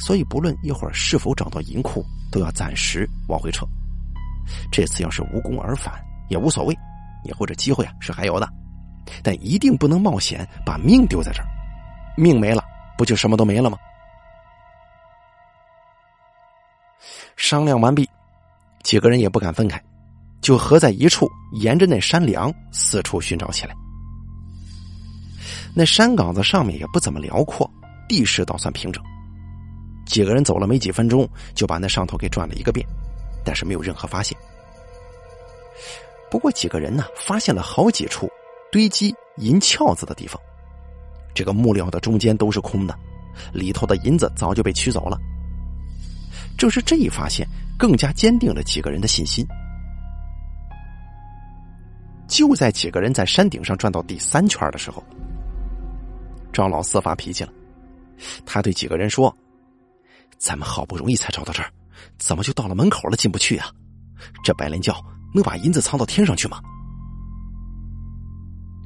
所以不论一会儿是否找到银库，都要暂时往回撤。这次要是无功而返也无所谓，以后这机会啊是还有的，但一定不能冒险把命丢在这儿。命没了，不就什么都没了吗？商量完毕，几个人也不敢分开，就合在一处，沿着那山梁四处寻找起来。那山岗子上面也不怎么辽阔，地势倒算平整。几个人走了没几分钟，就把那上头给转了一个遍，但是没有任何发现。不过几个人呢，发现了好几处堆积银壳子的地方，这个木料的中间都是空的，里头的银子早就被取走了。正是这一发现，更加坚定了几个人的信心。就在几个人在山顶上转到第三圈的时候，赵老四发脾气了，他对几个人说：“咱们好不容易才找到这儿，怎么就到了门口了进不去啊？这白莲教能把银子藏到天上去吗？”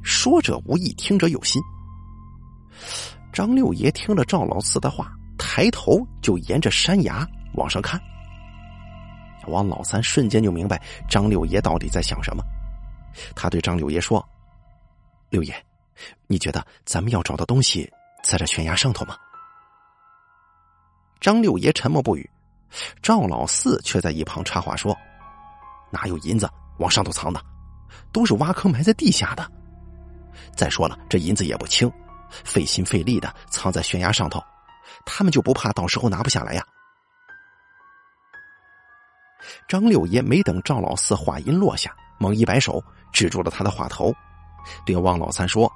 说者无意，听者有心。张六爷听了赵老四的话，抬头就沿着山崖往上看。王老三瞬间就明白张六爷到底在想什么，他对张六爷说：“六爷。”你觉得咱们要找的东西在这悬崖上头吗？张六爷沉默不语，赵老四却在一旁插话说：“哪有银子往上头藏的？都是挖坑埋在地下的。再说了，这银子也不轻，费心费力的藏在悬崖上头，他们就不怕到时候拿不下来呀？”张六爷没等赵老四话音落下，猛一摆手，止住了他的话头，对汪老三说。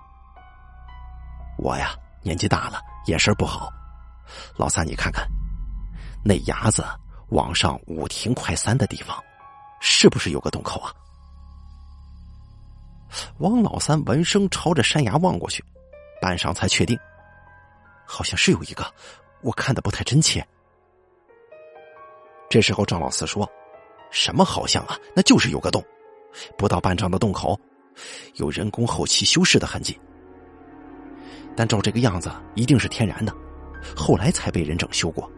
我呀，年纪大了，眼神不好。老三，你看看，那崖子往上五亭快三的地方，是不是有个洞口啊？王老三闻声朝着山崖望过去，半晌才确定，好像是有一个，我看的不太真切。这时候张老四说：“什么好像啊？那就是有个洞，不到半丈的洞口，有人工后期修饰的痕迹。”但照这个样子，一定是天然的，后来才被人整修过，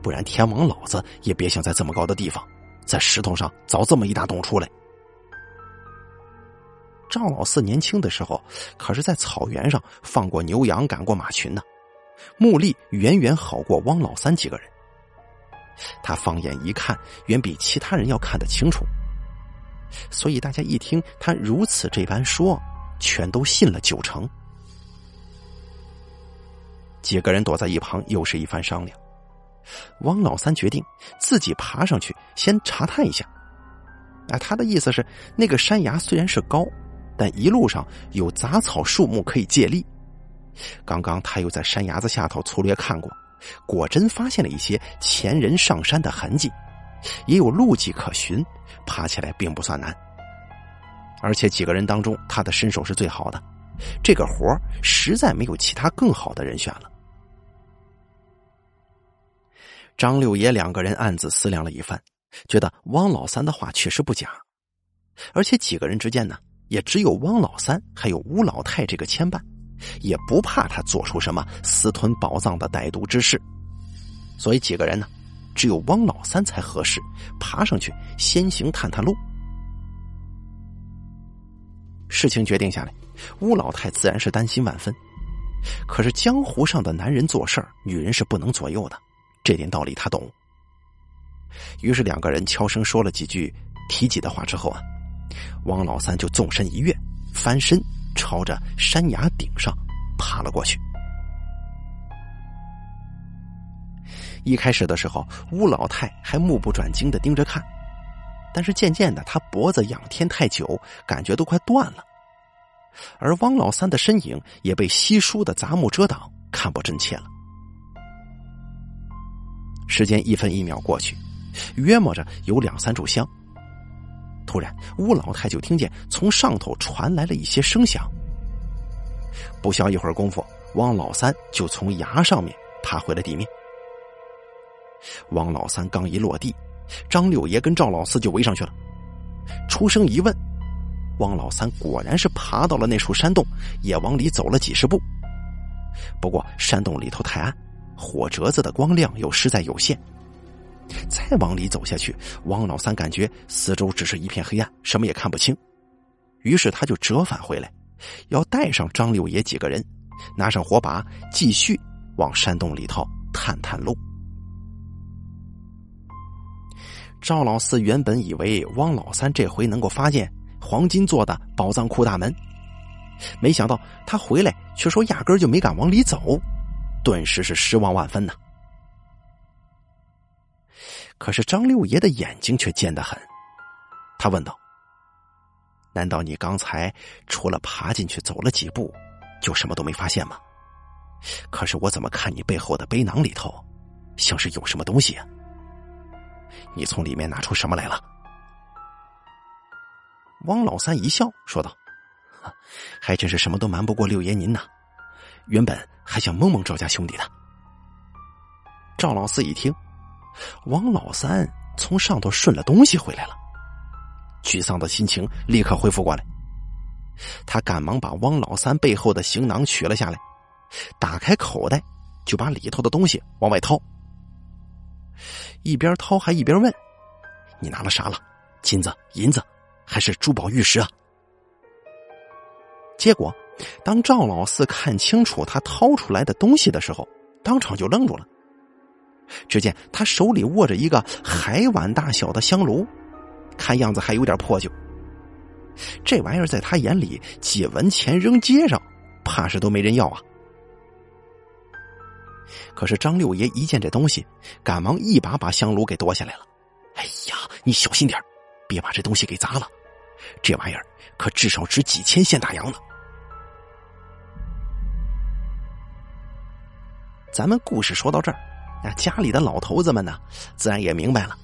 不然天王老子也别想在这么高的地方，在石头上凿这么一大洞出来。赵老四年轻的时候，可是在草原上放过牛羊、赶过马群呢，目力远远好过汪老三几个人。他放眼一看，远比其他人要看得清楚，所以大家一听他如此这般说，全都信了九成。几个人躲在一旁，又是一番商量。汪老三决定自己爬上去，先查探一下。啊，他的意思是，那个山崖虽然是高，但一路上有杂草树木可以借力。刚刚他又在山崖子下头粗略看过，果真发现了一些前人上山的痕迹，也有路迹可寻，爬起来并不算难。而且几个人当中，他的身手是最好的，这个活实在没有其他更好的人选了。张六爷两个人暗自思量了一番，觉得汪老三的话确实不假，而且几个人之间呢，也只有汪老三还有吴老太这个牵绊，也不怕他做出什么私吞宝藏的歹毒之事，所以几个人呢，只有汪老三才合适爬上去先行探探路。事情决定下来，吴老太自然是担心万分，可是江湖上的男人做事儿，女人是不能左右的。这点道理他懂，于是两个人悄声说了几句提己的话之后啊，汪老三就纵身一跃，翻身朝着山崖顶上爬了过去。一开始的时候，吴老太还目不转睛的盯着看，但是渐渐的，他脖子仰天太久，感觉都快断了，而汪老三的身影也被稀疏的杂木遮挡，看不真切了。时间一分一秒过去，约摸着有两三炷香。突然，吴老太就听见从上头传来了一些声响。不消一会儿功夫，汪老三就从崖上面爬回了地面。汪老三刚一落地，张六爷跟赵老四就围上去了。出声一问，汪老三果然是爬到了那处山洞，也往里走了几十步。不过山洞里头太暗。火折子的光亮又实在有限。再往里走下去，王老三感觉四周只是一片黑暗，什么也看不清。于是他就折返回来，要带上张六爷几个人，拿上火把，继续往山洞里头探探路。赵老四原本以为汪老三这回能够发现黄金做的宝藏库大门，没想到他回来却说压根就没敢往里走，顿时是失望万分呐。可是张六爷的眼睛却尖得很，他问道：“难道你刚才除了爬进去走了几步，就什么都没发现吗？可是我怎么看你背后的背囊里头，像是有什么东西呀？你从里面拿出什么来了？”汪老三一笑说道：“还真是什么都瞒不过六爷您呐！原本还想蒙蒙赵家兄弟的。”赵老四一听。王老三从上头顺了东西回来了，沮丧的心情立刻恢复过来。他赶忙把汪老三背后的行囊取了下来，打开口袋，就把里头的东西往外掏。一边掏还一边问：“你拿了啥了？金子、银子，还是珠宝玉石啊？”结果，当赵老四看清楚他掏出来的东西的时候，当场就愣住了。只见他手里握着一个海碗大小的香炉，看样子还有点破旧。这玩意儿在他眼里，几文钱扔街上，怕是都没人要啊。可是张六爷一见这东西，赶忙一把把香炉给夺下来了。哎呀，你小心点别把这东西给砸了。这玩意儿可至少值几千现大洋呢。咱们故事说到这儿。那家里的老头子们呢，自然也明白了，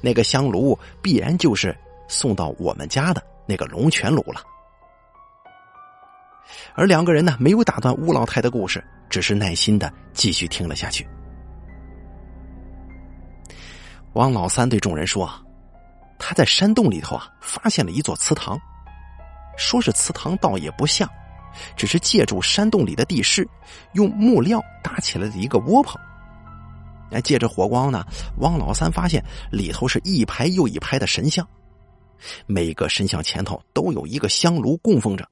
那个香炉必然就是送到我们家的那个龙泉炉了。而两个人呢，没有打断乌老太的故事，只是耐心的继续听了下去。王老三对众人说：“他在山洞里头啊，发现了一座祠堂，说是祠堂，倒也不像，只是借助山洞里的地势，用木料搭起来的一个窝棚。”哎，借着火光呢，汪老三发现里头是一排又一排的神像，每个神像前头都有一个香炉供奉着，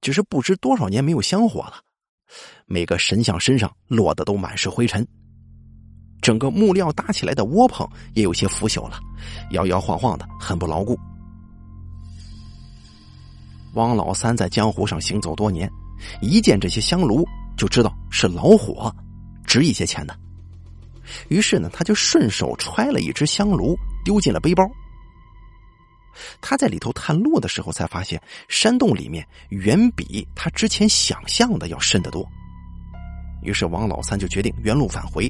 只是不知多少年没有香火了，每个神像身上落的都满是灰尘，整个木料搭起来的窝棚也有些腐朽了，摇摇晃晃的，很不牢固。汪老三在江湖上行走多年，一见这些香炉就知道是老火，值一些钱的。于是呢，他就顺手揣了一只香炉，丢进了背包。他在里头探路的时候，才发现山洞里面远比他之前想象的要深得多。于是王老三就决定原路返回，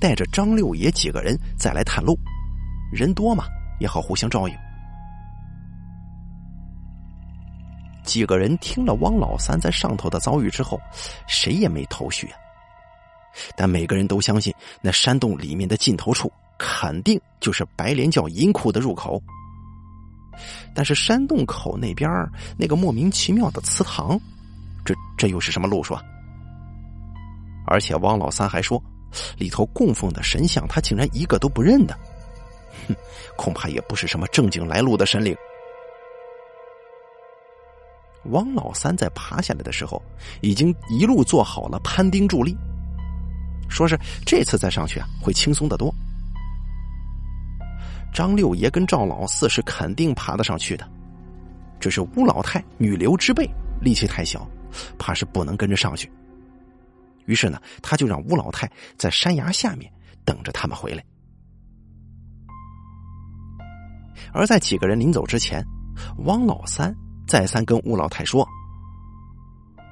带着张六爷几个人再来探路。人多嘛，也好互相照应。几个人听了汪老三在上头的遭遇之后，谁也没头绪啊。但每个人都相信，那山洞里面的尽头处肯定就是白莲教银库的入口。但是山洞口那边那个莫名其妙的祠堂，这这又是什么路数啊？而且汪老三还说，里头供奉的神像他竟然一个都不认得，哼，恐怕也不是什么正经来路的神灵。汪老三在爬下来的时候，已经一路做好了攀钉助力。说是这次再上去啊，会轻松的多。张六爷跟赵老四是肯定爬得上去的，只是吴老太女流之辈，力气太小，怕是不能跟着上去。于是呢，他就让吴老太在山崖下面等着他们回来。而在几个人临走之前，汪老三再三跟吴老太说：“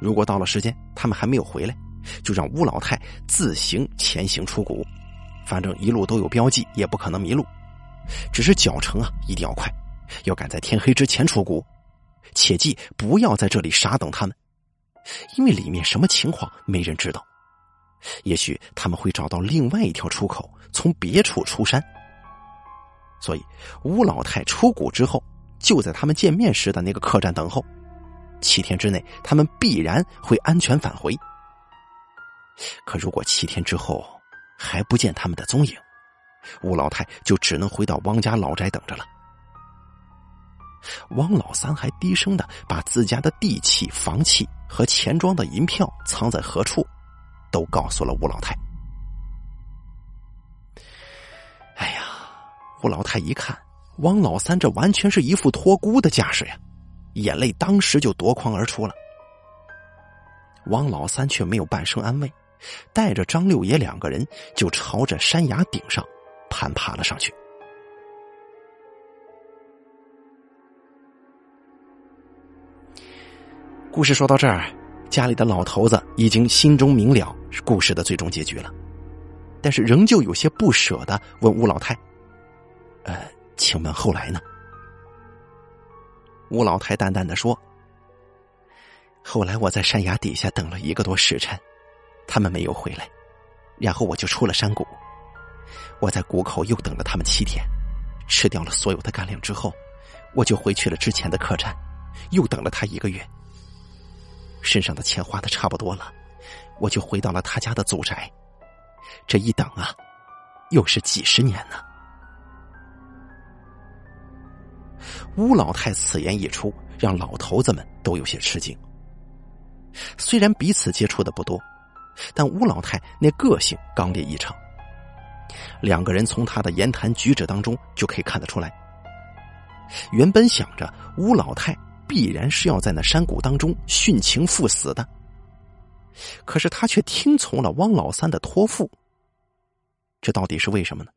如果到了时间，他们还没有回来。”就让吴老太自行前行出谷，反正一路都有标记，也不可能迷路。只是脚程啊，一定要快，要赶在天黑之前出谷。切记不要在这里傻等他们，因为里面什么情况没人知道。也许他们会找到另外一条出口，从别处出山。所以吴老太出谷之后，就在他们见面时的那个客栈等候。七天之内，他们必然会安全返回。可如果七天之后还不见他们的踪影，吴老太就只能回到汪家老宅等着了。汪老三还低声的把自家的地契、房契和钱庄的银票藏在何处，都告诉了吴老太。哎呀，吴老太一看汪老三这完全是一副托孤的架势呀，眼泪当时就夺眶而出了。汪老三却没有半声安慰，带着张六爷两个人就朝着山崖顶上攀爬了上去。故事说到这儿，家里的老头子已经心中明了故事的最终结局了，但是仍旧有些不舍的问吴老太：“呃，请问后来呢？”吴老太淡淡的说。后来我在山崖底下等了一个多时辰，他们没有回来，然后我就出了山谷。我在谷口又等了他们七天，吃掉了所有的干粮之后，我就回去了之前的客栈，又等了他一个月。身上的钱花的差不多了，我就回到了他家的祖宅。这一等啊，又是几十年呢。乌老太此言一出，让老头子们都有些吃惊。虽然彼此接触的不多，但吴老太那个性刚烈异常。两个人从他的言谈举止当中就可以看得出来。原本想着吴老太必然是要在那山谷当中殉情赴死的，可是他却听从了汪老三的托付。这到底是为什么呢？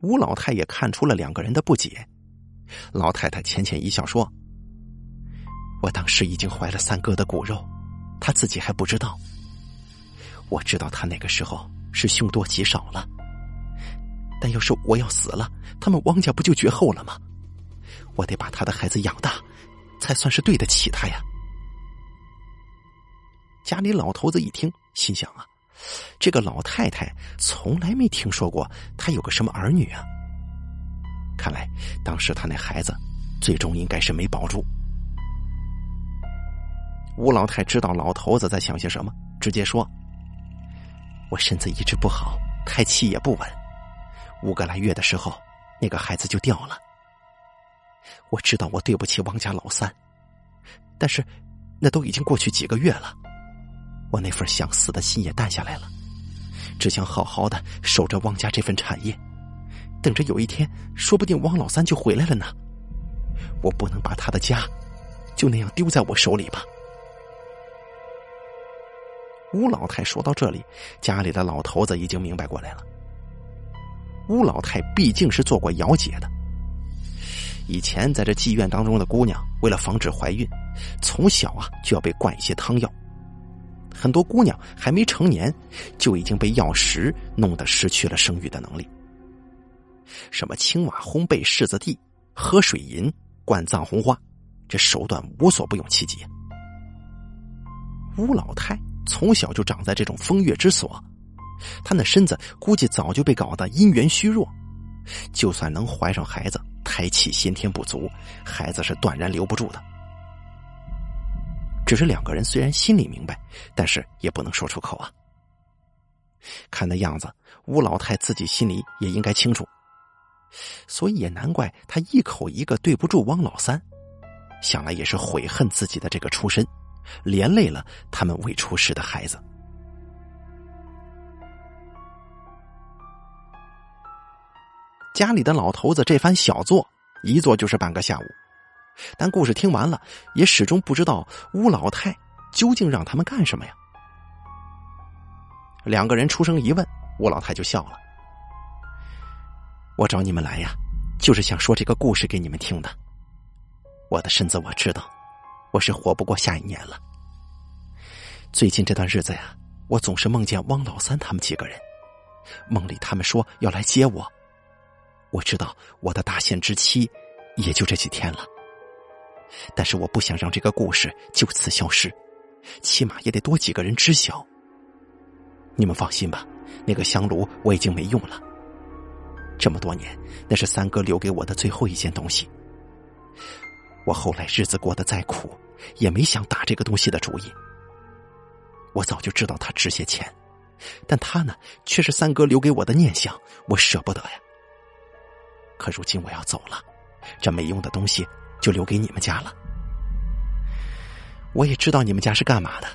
吴老太也看出了两个人的不解，老太太浅浅一笑说。我当时已经怀了三哥的骨肉，他自己还不知道。我知道他那个时候是凶多吉少了，但要是我要死了，他们汪家不就绝后了吗？我得把他的孩子养大，才算是对得起他呀。家里老头子一听，心想啊，这个老太太从来没听说过他有个什么儿女啊。看来当时他那孩子最终应该是没保住。吴老太知道老头子在想些什么，直接说：“我身子一直不好，胎气也不稳，五个来月的时候，那个孩子就掉了。我知道我对不起王家老三，但是那都已经过去几个月了，我那份想死的心也淡下来了，只想好好的守着汪家这份产业，等着有一天，说不定汪老三就回来了呢。我不能把他的家就那样丢在我手里吧。”吴老太说到这里，家里的老头子已经明白过来了。吴老太毕竟是做过姚姐的，以前在这妓院当中的姑娘，为了防止怀孕，从小啊就要被灌一些汤药，很多姑娘还没成年，就已经被药石弄得失去了生育的能力。什么青瓦烘焙柿子地、喝水银、灌藏红花，这手段无所不用其极。吴老太。从小就长在这种风月之所，他那身子估计早就被搞得阴元虚弱，就算能怀上孩子，胎气先天不足，孩子是断然留不住的。只是两个人虽然心里明白，但是也不能说出口啊。看那样子，吴老太自己心里也应该清楚，所以也难怪他一口一个对不住汪老三，想来也是悔恨自己的这个出身。连累了他们未出世的孩子。家里的老头子这番小坐，一坐就是半个下午。但故事听完了，也始终不知道乌老太究竟让他们干什么呀。两个人出声一问，乌老太就笑了：“我找你们来呀，就是想说这个故事给你们听的。我的身子我知道。”我是活不过下一年了。最近这段日子呀，我总是梦见汪老三他们几个人，梦里他们说要来接我。我知道我的大限之期也就这几天了，但是我不想让这个故事就此消失，起码也得多几个人知晓。你们放心吧，那个香炉我已经没用了。这么多年，那是三哥留给我的最后一件东西。我后来日子过得再苦。也没想打这个东西的主意。我早就知道他值些钱，但他呢，却是三哥留给我的念想，我舍不得呀。可如今我要走了，这没用的东西就留给你们家了。我也知道你们家是干嘛的，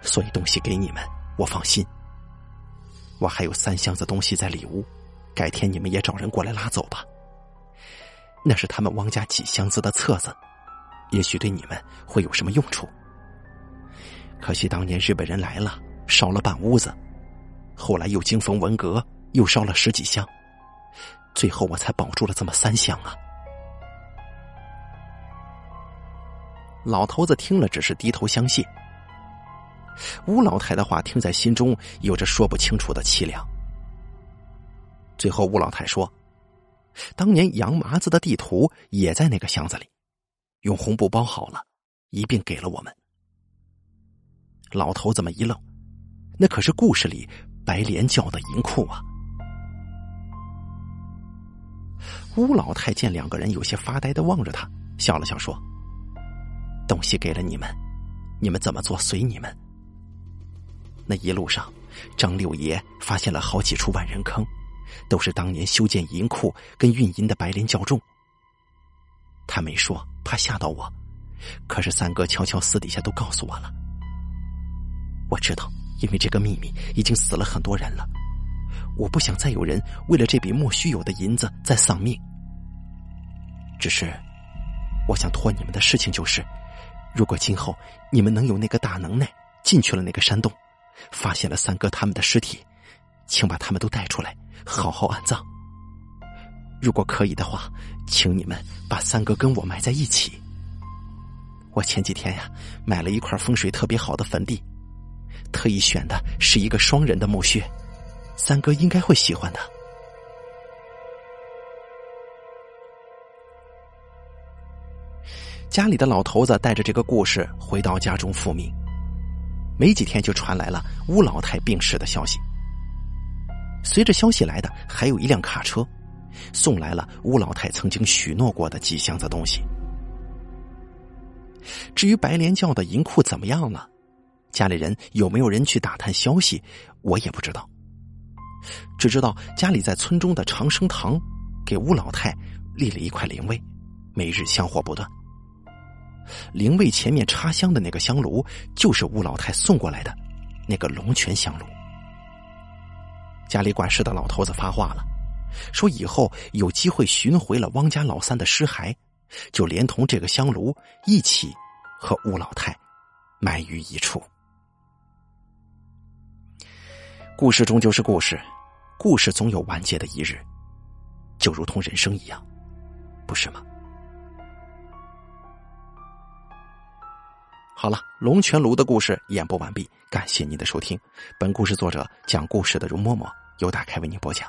所以东西给你们，我放心。我还有三箱子东西在里屋，改天你们也找人过来拉走吧。那是他们汪家几箱子的册子，也许对你们会有什么用处。可惜当年日本人来了，烧了半屋子，后来又经逢文革，又烧了十几箱，最后我才保住了这么三箱啊。老头子听了，只是低头相谢。吴老太的话听在心中，有着说不清楚的凄凉。最后，吴老太说：“当年杨麻子的地图也在那个箱子里，用红布包好了，一并给了我们。”老头子们一愣，那可是故事里白莲教的银库啊！乌老太见两个人有些发呆的望着他，笑了笑说：“东西给了你们，你们怎么做随你们。”那一路上，张六爷发现了好几处万人坑，都是当年修建银库跟运银的白莲教众。他没说，怕吓到我，可是三哥悄悄私底下都告诉我了。我知道，因为这个秘密已经死了很多人了，我不想再有人为了这笔莫须有的银子再丧命。只是，我想托你们的事情就是，如果今后你们能有那个大能耐，进去了那个山洞，发现了三哥他们的尸体，请把他们都带出来，好好安葬。如果可以的话，请你们把三哥跟我埋在一起。我前几天呀，买了一块风水特别好的坟地。特意选的是一个双人的墓穴，三哥应该会喜欢的。家里的老头子带着这个故事回到家中复命，没几天就传来了吴老太病逝的消息。随着消息来的，还有一辆卡车，送来了吴老太曾经许诺过的几箱子东西。至于白莲教的银库怎么样了？家里人有没有人去打探消息，我也不知道。只知道家里在村中的长生堂，给吴老太立了一块灵位，每日香火不断。灵位前面插香的那个香炉，就是吴老太送过来的那个龙泉香炉。家里管事的老头子发话了，说以后有机会寻回了汪家老三的尸骸，就连同这个香炉一起和吴老太埋于一处。故事终究是故事，故事总有完结的一日，就如同人生一样，不是吗？好了，龙泉炉的故事演播完毕，感谢您的收听。本故事作者讲故事的容嬷嬷由打开为您播讲。